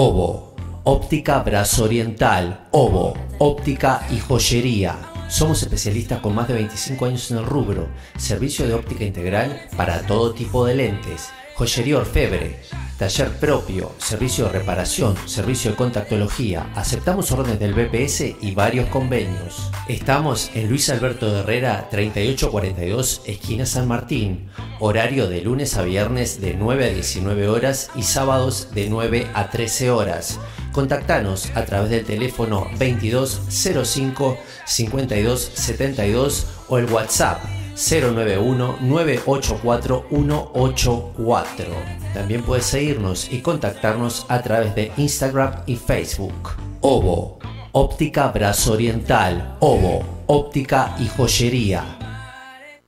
Obo, óptica brazo oriental, Obo, óptica y joyería. Somos especialistas con más de 25 años en el rubro, servicio de óptica integral para todo tipo de lentes, joyería orfebre, taller propio, servicio de reparación, servicio de contactología, aceptamos órdenes del BPS y varios convenios. Estamos en Luis Alberto de Herrera 3842, esquina San Martín, horario de lunes a viernes de 9 a 19 horas y sábados de 9 a 13 horas. Contactanos a través del teléfono 2205 5272 o el WhatsApp 091-984-184. También puedes seguirnos y contactarnos a través de Instagram y Facebook. Obo, óptica brazo oriental, Obo, óptica y joyería.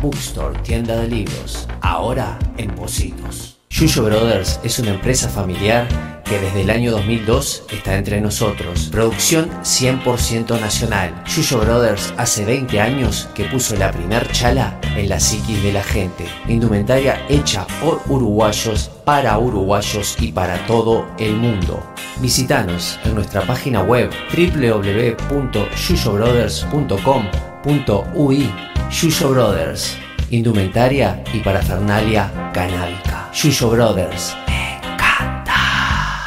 Bookstore, tienda de libros. Ahora en Positos. Yuyo Brothers es una empresa familiar que desde el año 2002 está entre nosotros. Producción 100% nacional. Yuyo Brothers hace 20 años que puso la primer chala en la psiquis de la gente. Indumentaria hecha por uruguayos, para uruguayos y para todo el mundo. Visítanos en nuestra página web www.yuyobrothers.com.ui Yuyo Brothers, indumentaria y parafernalia canábica. Yuyo Brothers, me encanta.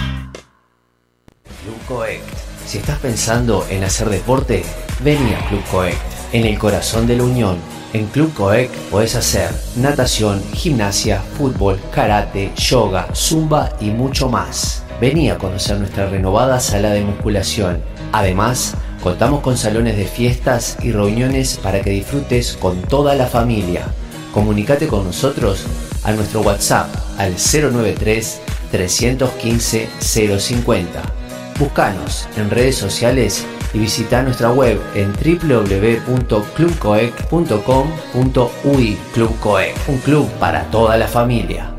Club Coect. Si estás pensando en hacer deporte, vení a Club Coect, en el corazón de la Unión. En Club Coect puedes hacer natación, gimnasia, fútbol, karate, yoga, zumba y mucho más. Vení a conocer nuestra renovada sala de musculación. Además, Contamos con salones de fiestas y reuniones para que disfrutes con toda la familia. Comunicate con nosotros a nuestro WhatsApp al 093 315 050. Búscanos en redes sociales y visita nuestra web en www.clubcoec.com.ui Club un club para toda la familia.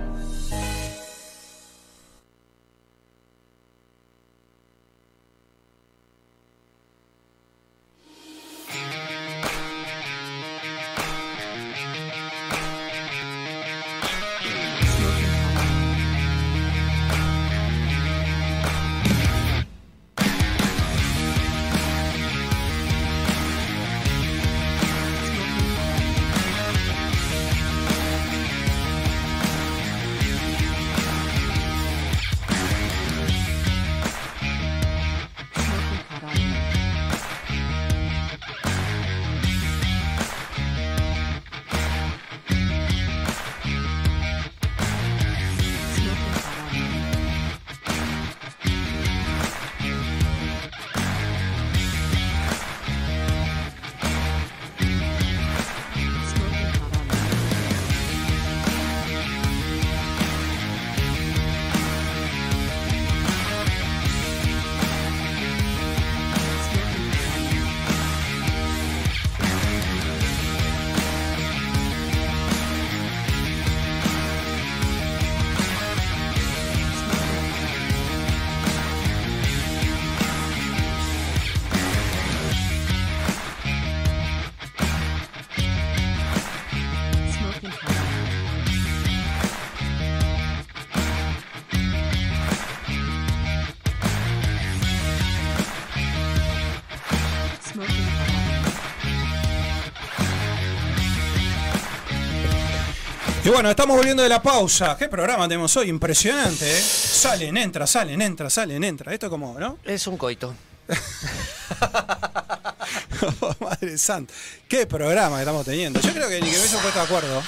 Bueno, estamos volviendo de la pausa. ¿Qué programa tenemos hoy? Impresionante, ¿eh? Salen, entra, salen, entra, salen, entra. Esto como, ¿no? Es un coito. Madre santa. Qué programa que estamos teniendo. Yo creo que ni que me puesto de acuerdo.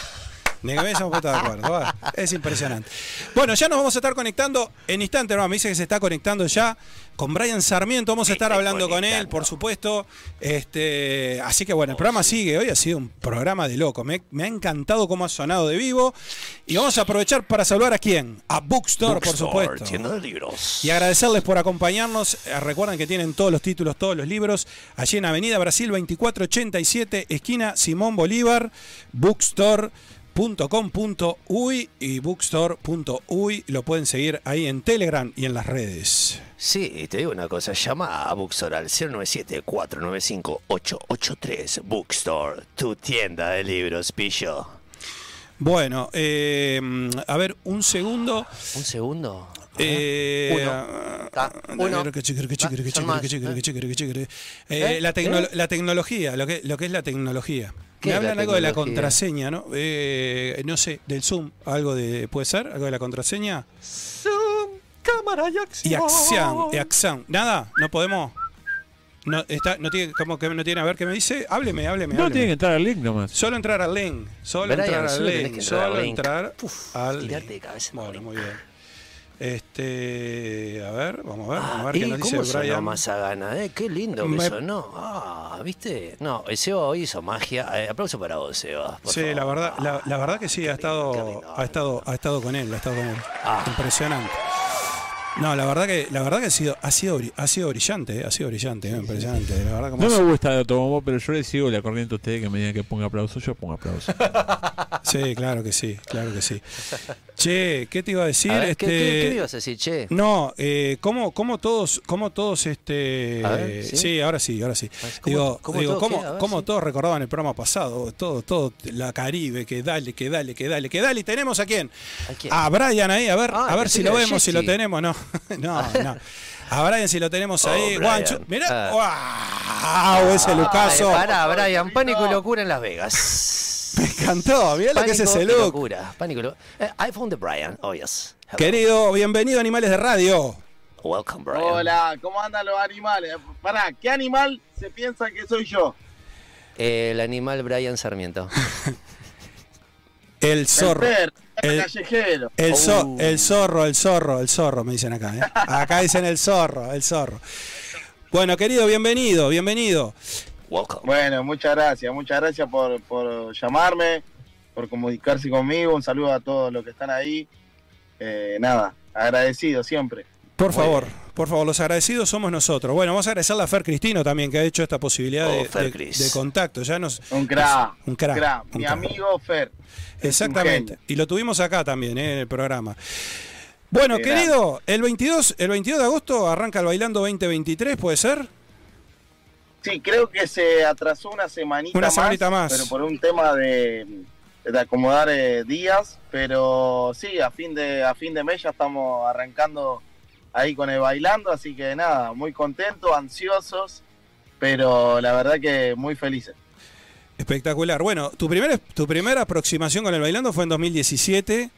Ni que me hayamos puesto de acuerdo. Es impresionante. Bueno, ya nos vamos a estar conectando en instante, hermano. Me dice que se está conectando ya con Brian Sarmiento. Vamos a estar hablando con él, por supuesto. Este, así que bueno, el programa sigue. Hoy ha sido un programa de loco. Me, me ha encantado cómo ha sonado de vivo. Y vamos a aprovechar para saludar a quién? A Bookstore, por Bookstore, supuesto. tienda de libros. Y agradecerles por acompañarnos. Eh, Recuerden que tienen todos los títulos, todos los libros, allí en Avenida Brasil 2487, esquina Simón Bolívar, bookstore.com.uy y bookstore.uy. Lo pueden seguir ahí en Telegram y en las redes. Sí, te digo una cosa, llama a Bookstore al 097-495-883. Bookstore, tu tienda de libros, pillo. Bueno, eh, a ver, un segundo. ¿Un segundo? La tecnología, lo que, lo que es la tecnología. ¿Qué Me hablan algo de la contraseña, ¿no? Eh, no sé, del Zoom, algo de. ¿Puede ser? ¿Algo de la contraseña? Zoom, cámara y acción. Y acción, y acción. Nada, no podemos. No, está, no tiene, como que no tiene a ver qué me dice. Hábleme, hábleme. No hábleme. tiene que entrar al link nomás. Solo entrar al link. Solo Brian, entrar al link. entrar al Solo link. entrar Uf, al link. de cabeza. Bueno, muy bien. Este, a ver, vamos a ver, vamos a ver Ah, ¿y qué nos dice sonó Brian. más a gana, eh? Qué lindo que Me- sonó. Ah, ¿viste? No, el Seba hoy hizo magia. Eh, aplauso para vos, Seba. Sí, favor. la verdad, la, la verdad que sí, ha estado, ha estado, ha estado con él, ha estado con él. Ah. Impresionante. No, la verdad que, la verdad que ha sido, ha sido, ha sido brillante, eh, ha sido brillante, eh, impresionante. La verdad como No me gusta de Automomo, pero yo le sigo la corriente a ustedes que me digan que ponga aplauso, yo pongo aplauso. Sí, claro que sí, claro que sí. Che, ¿qué te iba a decir? A ver, ¿qué, Este, qué- ibas a decir, che? No, eh, ¿cómo, cómo todos, cómo todos, este, ver, ¿sí? ahora sí, ahora sí. ¿Cómo- digo, cómo digo, todos ver, cómo sí. todos recordaban el programa pasado? Todo, todo, la Caribe, que dale, que dale, que dale, que dale. ¿Y tenemos a quién? ¿A quién? A Brian ahí, a ver, Ah, a ver si que lo vemos, si lo tenemos, no, no, no. A Brian si lo tenemos Oh, ahí. Guancho, mirá, Ah. wow, ese Lucaso. Ay, pará, Brian, pánico y locura en Las Vegas. Me encantó, mirá lo que es Pánico ese y look. locura, pánico y locura. Eh, I found the Brian, oh yes. Hello. Querido, bienvenido a Animales de Radio. Welcome, Brian. Hola, ¿cómo andan los animales? Pará, ¿qué animal se piensa que soy yo? El animal Brian Sarmiento. El zorro. El el, callejero. El, zo- Uh. el zorro, el zorro, el zorro, me dicen acá. ¿eh? Acá dicen el zorro, el zorro. Bueno, querido, bienvenido, bienvenido. Welcome. Bueno, muchas gracias, muchas gracias por, por llamarme, por comunicarse conmigo. Un saludo a todos los que están ahí. Eh, nada, agradecido siempre. Por favor, por favor, los agradecidos somos nosotros. Bueno, vamos a agradecerle a Fer Cristino también, que ha hecho esta posibilidad Oh, de, contacto. Ya nos, Un crack. un crack. un Mi crack. amigo Fer. Exactamente. Y lo tuvimos acá también, ¿eh? en el programa. Bueno, querido, el 22, el 22 de agosto arranca el Bailando 2023, ¿puede ser? Sí, creo que se atrasó una semanita, Una más, semanita más. pero por un tema de, de acomodar eh, días, pero sí, a fin de a fin de mes ya estamos arrancando ahí con el bailando, así que nada, muy contentos, ansiosos, pero la verdad que muy felices. Espectacular. Bueno, tu primera, tu primera aproximación con el bailando fue en 2017.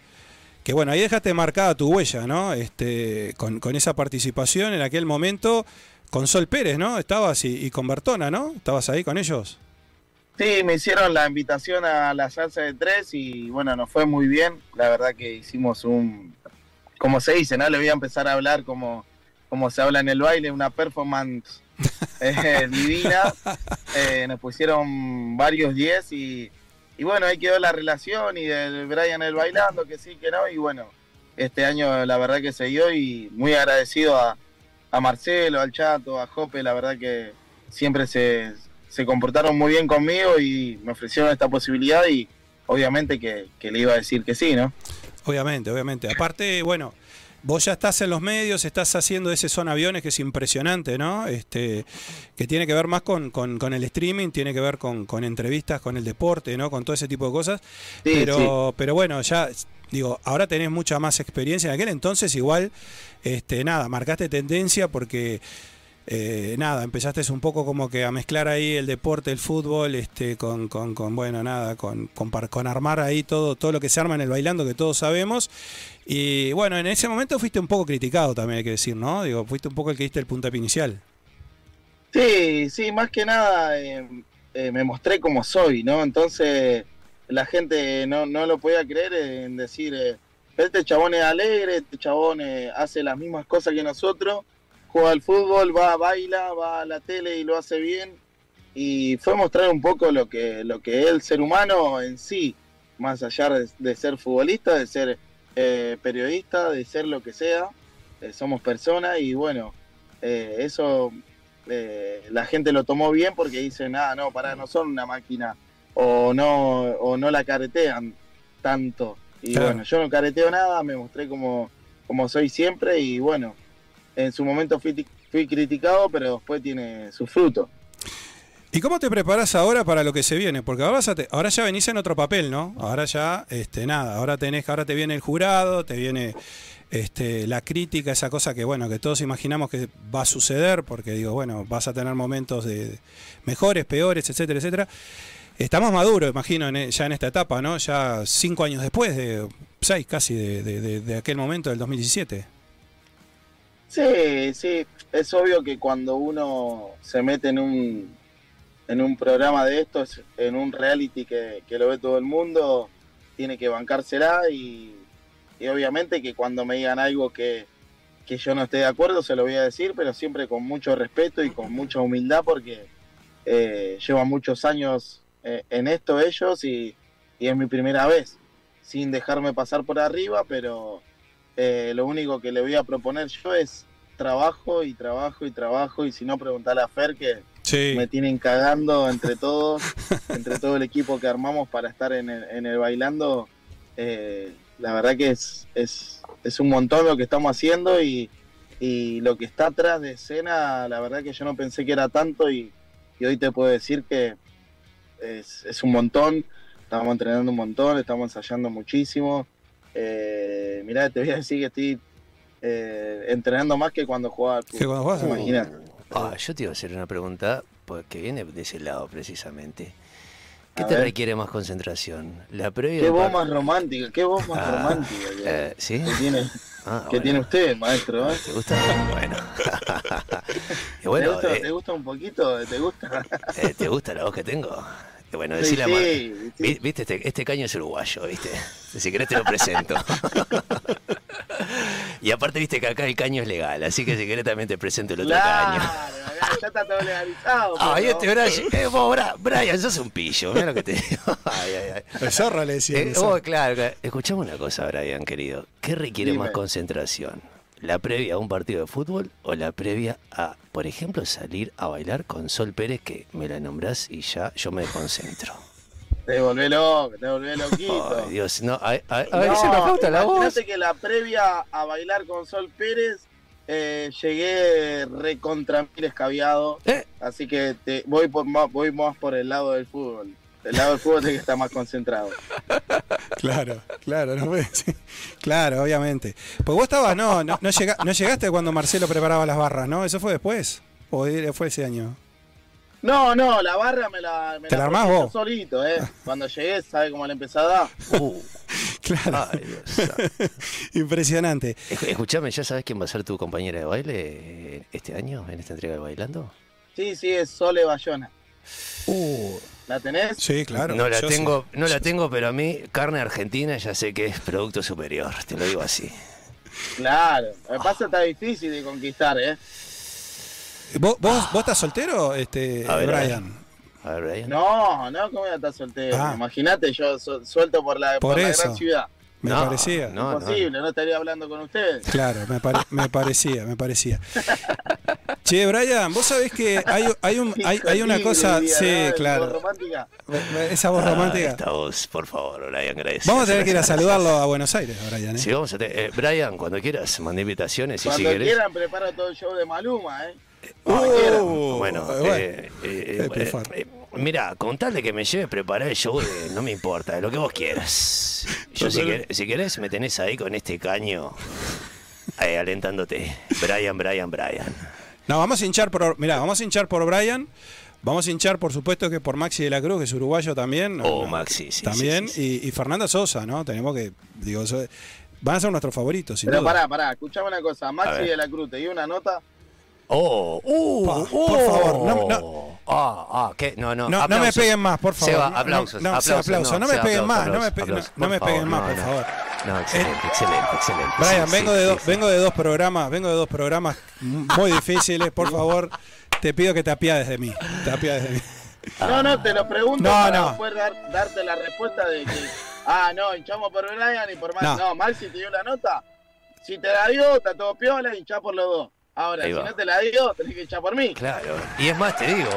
Que bueno, ahí dejaste marcada tu huella, ¿no? Este, con, con esa participación en aquel momento con Sol Pérez, ¿no? Estabas y, y con Bertona, ¿no? ¿Estabas ahí con ellos? Sí, me hicieron la invitación a la salsa de tres y bueno, nos fue muy bien. La verdad que hicimos un, como se dice, ¿no? Le voy a empezar a hablar como, como se habla en el baile, una performance eh, divina. Eh, nos pusieron varios 10 y, y bueno, ahí quedó la relación y del Brian el bailando, que sí, que no. Y bueno, este año la verdad que se dio y muy agradecido a, a Marcelo, al Chato, a Jope, la verdad que siempre se, se comportaron muy bien conmigo y me ofrecieron esta posibilidad y obviamente que, que le iba a decir que sí, ¿no? Obviamente, obviamente. Aparte, bueno, vos ya estás en los medios, estás haciendo ese son aviones que es impresionante, ¿no? Este, que tiene que ver más con, con- con el streaming, tiene que ver con, con entrevistas, con el deporte, ¿no? Con todo ese tipo de cosas. Sí, pero, pero bueno, ya digo, ahora tenés mucha más experiencia. En aquel entonces igual, este, nada, marcaste tendencia porque eh, nada, empezaste un poco como que a mezclar ahí el deporte, el fútbol, este, con, con, bueno, nada, con, con, armar ahí todo, todo lo que se arma en el bailando que todos sabemos. Y bueno, en ese momento fuiste un poco criticado también, hay que decir, ¿no? Digo, fuiste un poco el que diste el puntapié inicial. Sí, sí, más que nada eh, eh, me mostré como soy, ¿no? Entonces, la gente no, no lo podía creer en decir, eh, este chabón es alegre, este chabón hace las mismas cosas que nosotros, juega al fútbol, va, baila, va a la tele y lo hace bien. Y fue mostrar un poco lo que, lo que es el ser humano en sí, más allá de, de ser futbolista, de ser eh, periodista, de ser lo que sea. Eh, somos personas y bueno, eh, eso la gente lo tomó bien porque dicen, ah, no, pará, no son una máquina o no, o no la caretean tanto. Y Claro. bueno, yo no careteo nada, me mostré como, como soy siempre y bueno, en su momento fui, ti- fui criticado, pero después tiene su fruto. ¿Y cómo te preparas ahora para lo que se viene? Porque ahora, ahora ya venís en otro papel, ¿no? Ahora ya, este, nada, ahora tenés, ahora te viene el jurado, te viene este, la crítica, esa cosa que bueno, que todos imaginamos que va a suceder, porque digo, bueno, vas a tener momentos de mejores, peores, etcétera, etcétera. Estamos maduros, imagino, e- ya en esta etapa, ¿no? Ya cinco años después, de seis casi, de aquel momento del 2017. Sí, sí, es obvio que cuando uno se mete en un, en un programa de estos, en un reality que, que lo ve todo el mundo, tiene que bancársela y, y obviamente que cuando me digan algo que, que yo no esté de acuerdo se lo voy a decir, pero siempre con mucho respeto y con mucha humildad porque eh, llevan muchos años eh, en esto ellos y, y es mi primera vez, sin dejarme pasar por arriba, pero eh, lo único que le voy a proponer yo es trabajo y trabajo y trabajo y si no preguntarle a Fer que Sí. me tienen cagando entre todos, entre todo el equipo que armamos para estar en el, en el bailando. eh, la verdad que es, es, es un montón lo que estamos haciendo y, y lo que está atrás de escena, la verdad que yo no pensé que era tanto y, y hoy te puedo decir que es, es un montón, estamos entrenando un montón, estamos ensayando muchísimo. Eh, mirá, te voy a decir que estoy eh, entrenando más que cuando jugaba al fútbol. Que cuando fútbol. Imagínate. Ah, yo te iba a hacer una pregunta pues, que viene de ese lado precisamente. ¿Qué A te ver. requiere más concentración? ¿La previa? Qué voz más romántica, qué voz más Ah, romántica que, eh, ¿Sí? que tiene, Ah, que bueno. tiene usted, maestro. ¿eh? ¿Te gusta? Bueno. ¿Te, gusta, eh, te gusta un poquito? ¿Te gusta? eh, ¿te gusta la voz que tengo? Bueno, Sí, decile a sí, Mar- sí. Vi- Viste, este, este caño es uruguayo, ¿viste? Si querés te lo presento. y aparte, viste que acá el caño es legal, así que si querés también te presento el otro Claro, caño. ya está todo legalizado. Ay, pero- este Brian, eh, vos, Bra- Brian, sos un pillo, mira lo que te digo. Ay, ay, ay. El zorra le decía. Eh, vos, claro, claro. Escuchame una cosa, Brian, querido. ¿Qué requiere Dime. más concentración? ¿La previa a un partido de fútbol o la previa a, por ejemplo, salir a bailar con Sol Pérez, que me la nombrás y ya yo me concentro? Te volvé loco, te volvé loquito. Ay, Dios, no, a, a- a No, ver, se me falta la voz. que la previa a bailar con Sol Pérez eh, llegué recontra mil escabiado. Eh. Así que te, voy, por, más- voy más por el lado del fútbol. El lado del fútbol es el que está más concentrado. Claro, claro, no ves, sí. claro, obviamente. Pues vos estabas, no, no, no, llega- no llegaste cuando Marcelo preparaba las barras, ¿no? ¿Eso fue después? ¿O fue ese año? No, no, la barra me la, me ¿Te la armás vos? solito, ¿eh? Cuando llegué, ¿sabe cómo la empecé a dar? Uh, Claro. ay, Dios. Impresionante. Esc- Escuchame, ¿ya sabes quién va a ser tu compañera de baile eh, este año, en esta entrega de Bailando? Sí, sí, es Sole Bayona. Uh, ¿La tenés? Sí, claro. no la yo tengo, no la tengo, pero a mí carne argentina ya sé que es producto superior, te lo digo así. Claro. Lo que pasa está difícil de conquistar, ¿eh? ¿Vos, vos, vos estás soltero, este, A ver, a ver. Brian? A ver, Brian. No, no, ¿cómo voy a estar soltero? Ah. Imagínate, yo su- suelto por la, Por por la eso. gran ciudad. Me No, parecía. no, no. Imposible, no. estaría hablando con ustedes. Claro, me, pare- me parecía, me parecía. Che, Brian, vos sabés que hay, hay, un, hay, hay una cosa, libre, sí, ¿verdad? claro, Romántica. esa voz Ah, romántica. esta voz, por favor, Brian, gracias. Vamos a tener que ir a saludarlo a Buenos Aires, Brian. ¿eh? Sí, vamos a te- eh, Brian, cuando quieras, manda invitaciones y si Cuando querés. quieran, preparo todo el show de Maluma, ¿eh? Uh, Bueno, bueno. eh, eh, eh, mira, con tal de que me lleves preparar el show, no me importa, lo que vos quieras. Yo, si, quer- si querés, me tenés ahí con este caño, eh, alentándote. Brian, Brian, Brian. No, vamos a hinchar por. Mirá, vamos a hinchar por Brian. Vamos a hinchar, por supuesto, que por Maxi de la Cruz, que es uruguayo también. Oh, No, Maxi, sí. también. sí, sí, sí. Y, y Fernanda Sosa, ¿no? Tenemos que. Digo, eso- van a ser nuestros favoritos, sin Pero duda. pará, pará, escuchame una cosa. A Maxi de la Cruz, te dio una nota. Oh, uh, Pa, oh. por favor, no- no. Ah, ah, ¿qué? No, no, No, no me aplausos. peguen más, por favor. Seba, No, aplausos, no, no, aplausos, Seba, aplausos. No me Seba, peguen aplausos, más, no me pe- aplausos, no- no me peguen más, no, por no. favor. No, excelente, excelente, excelente. Brian, Sí, vengo sí, de sí, dos, sí. vengo de dos programas, vengo de dos programas muy difíciles, por favor. Te pido que te apiades de mí. Te apiades de mí. No, no, te lo pregunto No, para no. después dar- darte la respuesta de que, ah, no, hinchamos por Brian y por Maxi. No. No, Maxi te dio la nota. Si te la dio, está todo piola, hinchá por los dos. Ahora, Ahí si va. no te la dio, tenés que hinchar por mí. Claro. Y es más, te digo,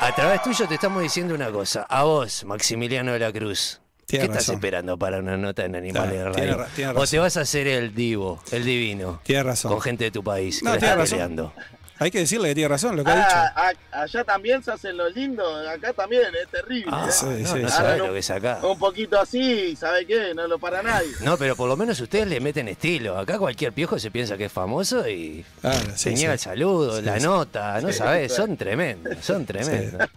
a través tuyo te estamos diciendo una cosa. A vos, Maximiliano de la Cruz. Tiene ¿Qué estás esperando para una nota en Animales Claro, de tiene Radio? ra- tiene o te vas a hacer el divo, el divino, Tienes razón. con gente de tu país que No, la tiene está razón. peleando. Hay que decirle que tiene razón lo que ha dicho. Ah, a- allá también se hacen los lindos, acá también, es terrible. Ah, ¿eh? Sí, no, sí, no Ahora lo que es acá. Un poquito así, ¿sabe qué? No lo para nadie. No, pero por lo menos ustedes le meten estilo. Acá cualquier piojo se piensa que es famoso y Claro, se sí, niega sí. el saludo, Sí, la sí. nota, no claro. son tremendos, son tremendos.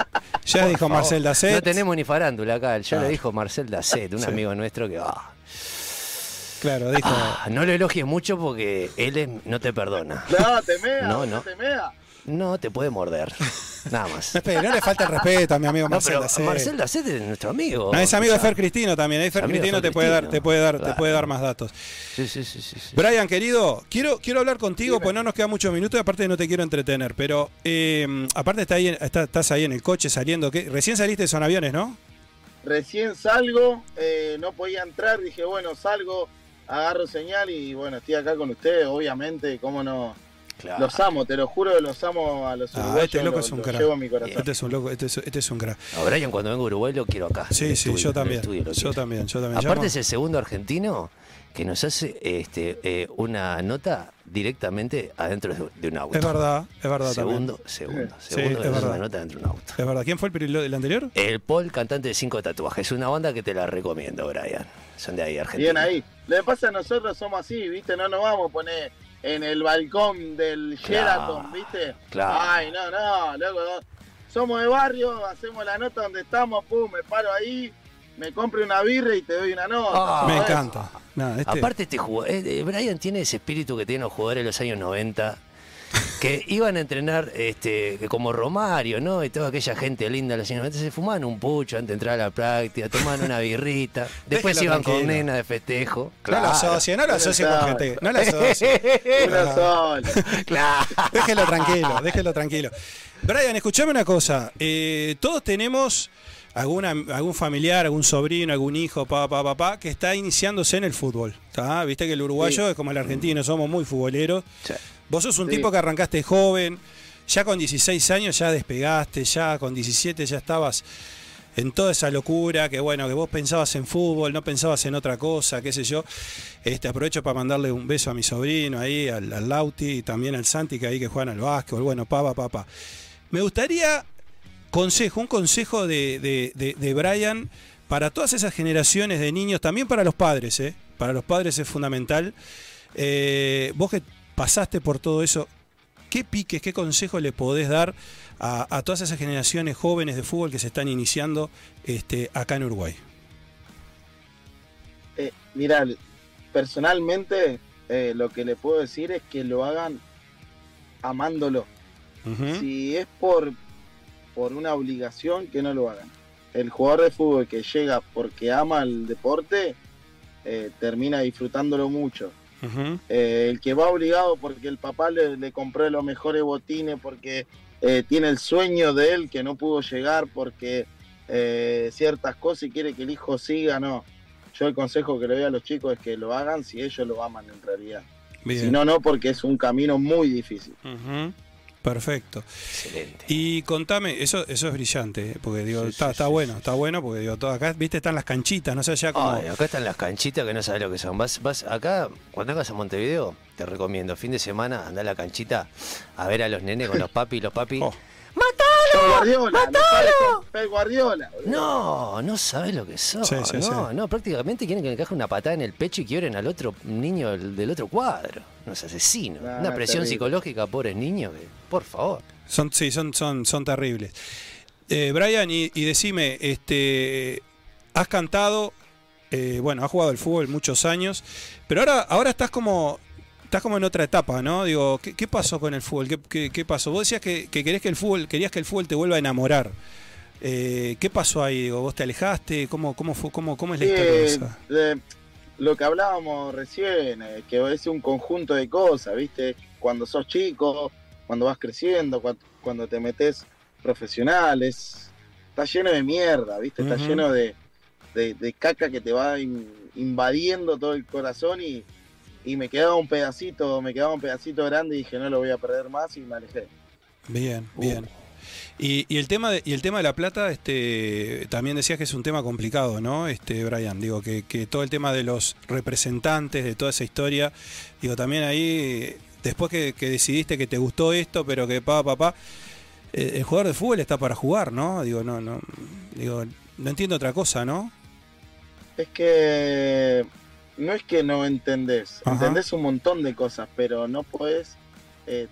Ya dijo Marcel Dacet. No tenemos ni farándula acá, ya Claro. lo dijo Marcel Dacet, un Sí. amigo nuestro que ah, Claro, dijo. ah, no lo elogies mucho porque él es- no te perdona. No, te mea, No, no, te mea. No te puede morder. Nada más. No, espere, no le falta el respeto a mi amigo No, Marcel pero Dacet. Marcel Dacet es nuestro amigo. No, es amigo de escuchá. Fer Cristino también. Ahí Fer de Cristino Fer te puede dar, te puede dar, te puede dar más datos. Sí, sí, sí, sí, sí. Brian, querido, quiero, quiero hablar contigo, pues no nos queda muchos minutos y aparte no te quiero entretener. Pero eh, aparte está ahí, en- está- estás ahí en el coche saliendo. ¿qué? Recién saliste son aviones, ¿no? Recién salgo, eh, no podía entrar, dije, bueno, salgo, agarro señal y bueno, estoy acá con ustedes, obviamente, cómo no. Claro. Los amo, te lo juro, los amo a los Ah, uruguayos. este loco lo- es un lo crack. llevo en mi corazón. Este es un loco, este es, este es un crack. No, Brian, cuando vengo a Uruguay lo quiero acá. Sí, sí, estudio, yo también. estudio Yo también, yo también. Aparte es el segundo argentino que nos hace este, eh, una nota directamente adentro de, de un auto. Es verdad, es verdad Segundo, segundo, Sí, segundo es es verdad. una nota dentro de un auto. Es verdad. ¿Quién fue el, el anterior? El Paul, cantante de Cinco Tatuajes, una banda que te la recomiendo, Brian. Son de ahí, Argentina. Bien ahí. Lo que pasa es que nosotros somos así, ¿viste? No nos vamos a poner en el balcón del Sheraton, ¿viste? claro. Ay, no, no, loco. no. Somos de barrio, hacemos la nota donde estamos, pum, me paro ahí, me compro una birra y te doy una nota. Ah, Me encanta. Este- Aparte, este jugador, eh, eh, Brian tiene ese espíritu que tienen los jugadores de los años 90, que iban a entrenar este, como Romario, ¿no? Y toda aquella gente linda de los años 90 se fumaban un pucho antes de entrar a la práctica, tomaban una birrita, después Déjelo iban con nena de festejo. No lo asocie, no lo asocie con gente. No lo asocie. Uno solo. claro. Déjelo tranquilo, déjelo tranquilo. Brian, escuchame una cosa. Eh, todos tenemos alguna, algún familiar, algún sobrino, algún hijo, papá, papá, que está iniciándose en el fútbol. ¿tá? Viste que el uruguayo Sí. es como el argentino, somos muy futboleros. Sí. Vos sos un Sí. tipo que arrancaste joven, ya con 16 años ya despegaste, ya con 17 ya estabas en toda esa locura, que bueno, que vos pensabas en fútbol, no pensabas en otra cosa, qué sé yo. Este, aprovecho para mandarle un beso a mi sobrino ahí, al, al Lauti y también al Santi, que ahí que juegan al básquetbol. Bueno, papá, papá. Me gustaría consejo, un consejo de, de, de- de Brian para todas esas generaciones de niños, también para los padres, ¿eh? Para los padres es fundamental. Eh, vos que pasaste por todo eso, ¿qué piques, qué consejo le podés dar a, a todas esas generaciones jóvenes de fútbol que se están iniciando este, acá en Uruguay? Eh, mira, personalmente eh, lo que le puedo decir es que lo hagan amándolo. Si es por, por una obligación, que no lo hagan. El jugador de fútbol que llega porque ama el deporte, eh, termina disfrutándolo mucho. Eh, el que va obligado porque el papá le, le compró los mejores botines, porque eh, tiene el sueño de él que no pudo llegar, porque eh, ciertas cosas y quiere que el hijo siga, no. Yo el consejo que le doy a los chicos es que lo hagan si ellos lo aman en realidad. Bien. Si no, no, porque es un camino muy difícil. Ujú. Perfecto. Excelente. Y contame, eso, eso es brillante, ¿eh? porque digo, Sí, está, sí, está sí, bueno, está bueno, porque digo, todo, acá, viste, están las canchitas, no sé, ya como. Ay, acá están las canchitas que no sabes lo que son. Vas, vas acá, cuando vengas a Montevideo, te recomiendo, fin de semana, anda a la canchita a ver a los nenes con los papi y los papi. Oh. Pep Sabes con Pep Guardiola. No, no sabes lo que son. Sí, sí, no, sí. no, prácticamente quieren que le encaje una patada en el pecho y quieren al otro niño del, del otro cuadro. Unos asesinos. No, una presión terrible. psicológica pobres niños que, por favor. Son, sí, son, son, son terribles. Eh, Brian, y, y decime, este, has cantado, eh, bueno, has jugado al fútbol muchos años, pero ahora, ahora estás como, estás como en otra etapa, ¿no? Digo, ¿qué, qué pasó con el fútbol? ¿Qué, qué- qué pasó? Vos decías que, que querés que el fútbol, querías que el fútbol te vuelva a enamorar. Eh, ¿Qué pasó ahí? Digo, ¿Vos te alejaste? ¿Cómo, cómo, fue, cómo, cómo es la historia de Sí, esa? lo que hablábamos recién, eh, que es un conjunto de cosas, ¿viste? Cuando sos chico, cuando vas creciendo, cua- cuando, te metes profesionales, está lleno de mierda, ¿viste? Está lleno de, de- de caca que te va in- invadiendo todo el corazón y, y me quedaba un pedacito, me quedaba un pedacito grande y dije no lo voy a perder más y me alejé. Bien, bien. Y, y el tema de, y el tema de la plata, este, también decías que es un tema complicado, ¿no? Este, Brian, digo que, que todo el tema de los representantes, de toda esa historia, digo, también ahí, después que, que decidiste que te gustó esto, pero que pa, pa, pa, eh, el jugador de fútbol está para jugar, ¿no? Digo, no, no, digo, no entiendo otra cosa, ¿no? Es que no es que no entendés, Ajá. entendés un montón de cosas, pero no podés, eh,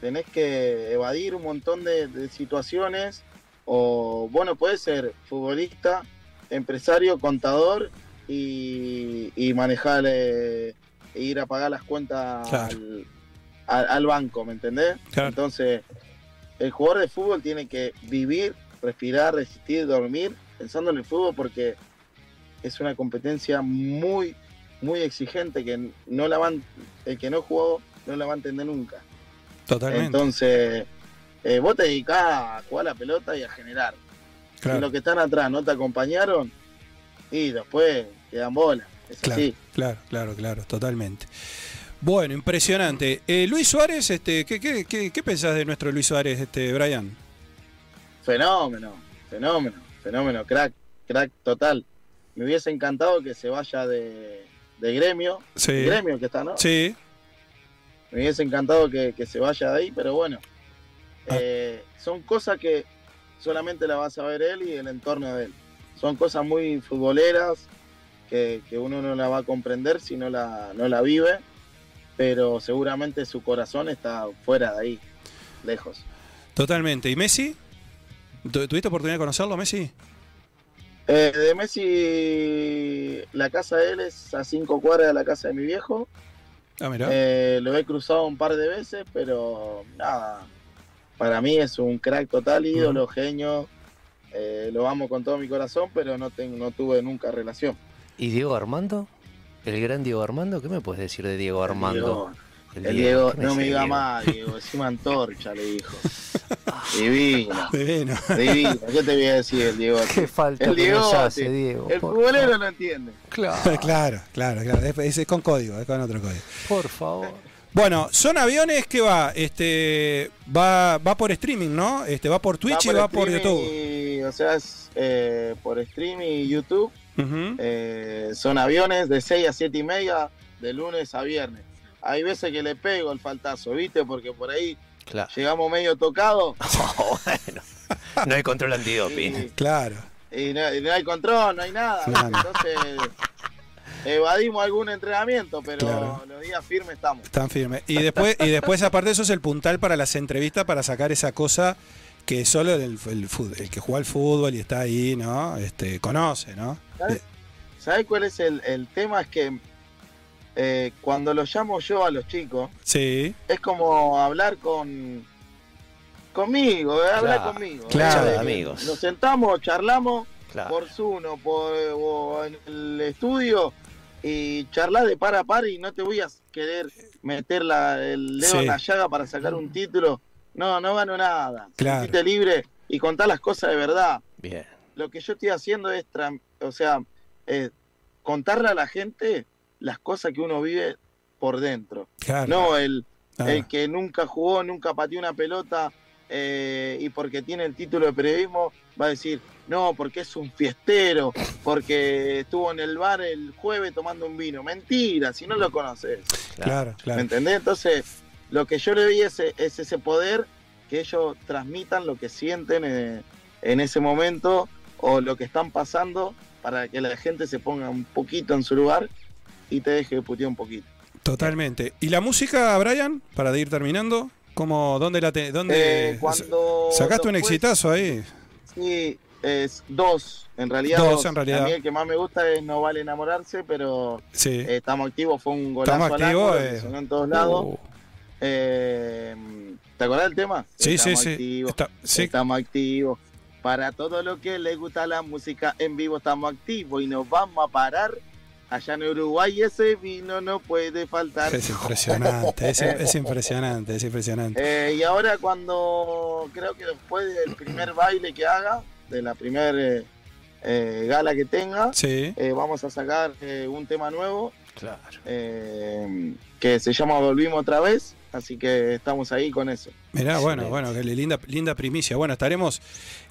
tenés que evadir un montón de, de situaciones, o bueno, podés ser futbolista, empresario, contador y, y manejar, eh, e ir a pagar las cuentas Claro. al, al- al banco, ¿me entendés? Claro. Entonces, el jugador de fútbol tiene que vivir, respirar, resistir, dormir, pensando en el fútbol porque es una competencia muy, muy exigente que no la van, el que no jugó no la va a entender nunca. Totalmente. Entonces, eh, vos te dedicás a jugar la pelota y a generar. Claro. Si los que están atrás no te acompañaron, y después quedan bolas. Es Claro, así. claro, claro, claro, totalmente. Bueno, impresionante. Eh, Luis Suárez, este, ¿qué, qué, qué, qué pensás de nuestro Luis Suárez, este, Brian? Fenómeno, fenómeno, fenómeno, crack, crack total. Me hubiese encantado que se vaya de, de gremio. Sí. Gremio que está, ¿no? Sí, Me hubiese encantado que, que se vaya de ahí, pero bueno. Ah. Eh, son cosas que solamente la vas a ver él y el entorno de él. Son cosas muy futboleras que, que uno no la va a comprender si no la, no la vive, pero seguramente su corazón está fuera de ahí, lejos. totalmente. ¿Y Messi? ¿Tu- ¿Tuviste oportunidad de conocerlo, Messi? Eh, de Messi, la casa de él es a cinco cuadras de la casa de mi viejo. Ah, mira. Eh, lo he cruzado un par de veces, pero nada. Para mí es un crack total, ídolo, genio. Eh, lo amo con todo mi corazón, pero no, tengo, no tuve nunca relación. ¿Y Diego Armando? ¿El gran Diego Armando? ¿Qué me puedes decir de Diego Armando? El Diego, ¿qué me no me Diego? más, Diego, encima antorcha, le dijo. Divino, Divino. divino. ¿Qué te voy a decir, el Diego? Qué falta el Diego, hace, Diego, El futbolero lo entiende. Claro, claro, claro, claro. Es, es- con código, es con otro código. por favor. Bueno, son aviones que va, este, va, va por streaming, ¿no? Este, va por Twitch y va por YouTube. y- o sea, es eh, por streaming y YouTube. Eh, son aviones de 6 a 7 y media de lunes a viernes. Hay veces que le pego el faltazo, ¿viste? Porque por ahí Claro. llegamos medio tocados bueno, no hay control antidoping. Claro. y no, y no hay control, no hay nada. Entonces evadimos algún entrenamiento, pero Claro. los días firmes estamos. Están firmes. Y después, y después, aparte de eso, es el puntal para las entrevistas para sacar esa cosa que solo el, el, el que juega al fútbol y está ahí, ¿no? Este, conoce, ¿no? ¿Sabes, ¿Sabes cuál es el, el tema? Es que eh, cuando los llamo yo a los chicos, Sí, es como hablar con conmigo, eh, hablar Claro, conmigo. claro, eh, amigos. Nos sentamos, charlamos Claro. por Zoom o, por, o en el estudio y charlas de par a par y no te voy a querer meter la- el dedo Sí. en la llaga para sacar un título. No, no gano nada. Claro. Sentite libre y contar las cosas de verdad. Bien. Lo que yo estoy haciendo es, o sea, eh, contarle a la gente las cosas que uno vive por dentro. claro. No el, Ah, el que nunca jugó, nunca pateó una pelota eh, y porque tiene el título de periodismo va a decir, no, porque es un fiestero, porque estuvo en el bar el jueves tomando un vino. Mentira, si no lo conoces. claro, ¿Me claro. entendés? Entonces, lo que yo le es, es ese poder que ellos transmitan lo que sienten eh, en ese momento o lo que están pasando para que la gente se ponga un poquito en su lugar y te deje putear un poquito. Totalmente. ¿Y la música, Brian? Para ir terminando, ¿cómo, dónde la te, dónde Eh, cuando sacaste un exitazo ahí? Sí, es dos, en realidad. Dos, en realidad. A mí el que más me gusta es No Vale Enamorarse, pero Sí. eh, estamos activos, fue un golazo Estamos activos, eh. en todos lados. Uh. Eh, ¿Te acordás del tema? Sí, sí, estamos sí. Activos, Está- sí. Estamos activos. Para todo lo que le gusta la música en vivo estamos activos y nos vamos a parar. Allá en Uruguay ese vino no puede faltar. Es impresionante, es, es impresionante, es impresionante. Eh, y ahora cuando creo que después del primer baile que haga, de la primer eh, eh, gala que tenga, Sí. eh, vamos a sacar eh, un tema nuevo Claro. eh, que se llama Volvimos otra vez, así que estamos ahí con eso. Mirá, bueno, bueno, qué linda, linda primicia. Bueno, estaremos,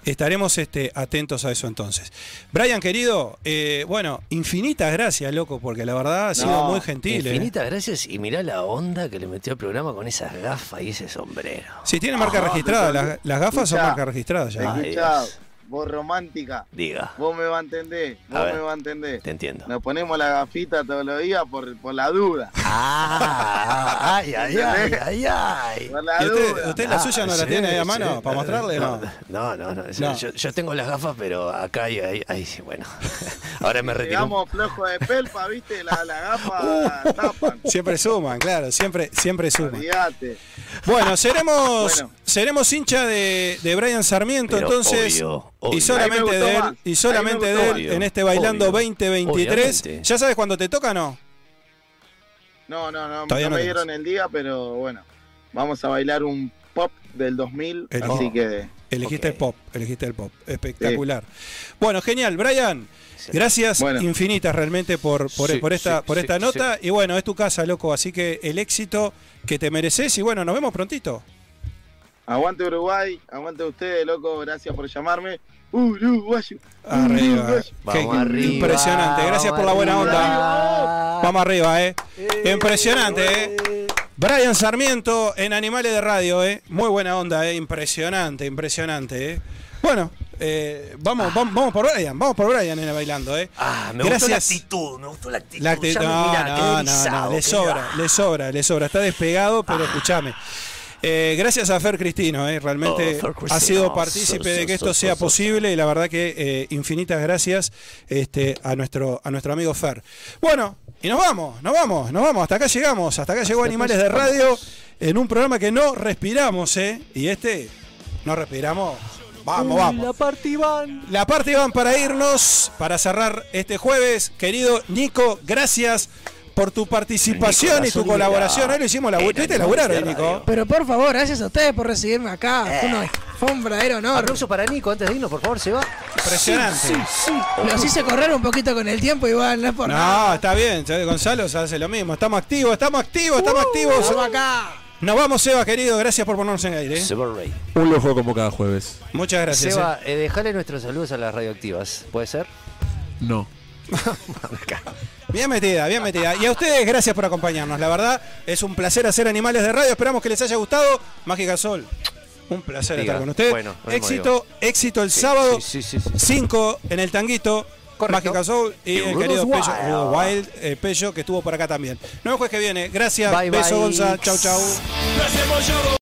estaremos este, atentos a eso entonces. Brian, querido, eh, bueno, infinitas gracias, loco, porque la verdad ha sido No, muy gentil. eh. Infinitas gracias y mirá la onda que le metió al programa con esas gafas y ese sombrero. Sí, tiene marca Ah, registrada, las, las gafas son marca registrada ya. Ay. Vos romántica, Diga, vos me va a entender, A vos ver. me va a entender. te entiendo. Nos ponemos la gafita todos los días por, por la duda. Ah, ay, ay, ay, ay, ay. Por la ¿Y usted, duda. usted la suya no la tiene ahí a sí. mano para mostrarle? No. No, no, no. No. Yo, yo tengo las gafas, pero acá hay, hay, hay- bueno. Ahora me retiro. Llegamos flojo de pelpa, viste, la, la gafa Uh. tapan. Siempre suman, claro, siempre, siempre suman. Olvídate. Bueno, seremos, Bueno. seremos hincha de, de Brian Sarmiento, Pero entonces. obvio, obvio. Y solamente de él, más. y solamente me de él en este Bailando Obvio. 2023. Obviamente. ¿Ya sabes cuándo te toca o no? No, no, no, Todavía no no me tenés. dieron el día, pero bueno, vamos a bailar un pop del 2000, El así pop. que Elegiste el pop, elegiste el pop. Espectacular. Bueno, genial, Brian. Gracias Bueno. infinitas realmente por, por, Sí, por esta, sí, por esta sí. nota. Y bueno, es tu casa, loco. Así que el éxito que te mereces. Y bueno, nos vemos prontito. Aguante Uruguay, aguante ustedes, loco, gracias por llamarme. Uruguayo. Arriba. Uruguayo. Vamos Qué arriba, Impresionante. Gracias por la buena vamos onda. arriba. Vamos arriba, eh. Impresionante, eh. Brian Sarmiento en Animales de Radio, eh. Muy buena onda, eh. Impresionante, impresionante, eh. Bueno, eh, vamos, vamos, vamos por Brian, vamos por Brian en el bailando, eh. Ah, me gustó la Gracias. actitud, me gustó la actitud. La acti- Ya me- no, mirá, no, no, no, le sobra, le sobra, le sobra. Está despegado, pero escúchame. Eh, gracias a Fer Cristino, eh, realmente Oh, Fer ha sido partícipe So, de que so, esto so, sea so, so. posible y la verdad que eh, infinitas gracias este, a, nuestro, a nuestro amigo Fer. Bueno, y nos vamos, nos vamos, nos vamos, hasta acá llegamos, hasta acá llegó Animales de Radio en un programa que no respiramos, ¿eh? Y este, no respiramos, vamos, vamos. La party van. La parte van para irnos, para cerrar este jueves. Querido Nico, gracias por tu participación Nico, y tu colaboración. Hoy lo hicimos la ¿Tuviste laburar hoy, Nico? Pero por favor, gracias a ustedes por recibirme acá. Fue, una- fue un verdadero honor. Aplauso para Nico antes de irnos, por favor, se va. Impresionante. Los hice correr un poquito con el tiempo, igual, no es por nada. No, está bien. Gonzalo se hace lo mismo. Estamos activos, estamos activos, estamos activos. Estamos acá. Nos vamos, Seba, querido. Gracias por ponernos en aire. ¿eh? Seba Rey. Un lujo como cada jueves. Muchas gracias. Seba, eh, dejale nuestros saludos a las radioactivas. ¿Puede ser? No. Bien metida, bien metida. Y a ustedes, gracias por acompañarnos. La verdad, es un placer hacer Animales de Radio. Esperamos que les haya gustado. Mágica Sol, un placer Diga. estar con ustedes. Bueno, éxito, éxito el Sí, sábado. sí, sí, sí, sí. 5 en el tanguito. Correcto. Mágica Soul y, Y el querido Pello, Wild. Rudos Wild, eh, Pello, que estuvo por acá también. Nos vemos jueves que viene. Gracias. Bye, Beso, bye. Gonza. Chau, chau.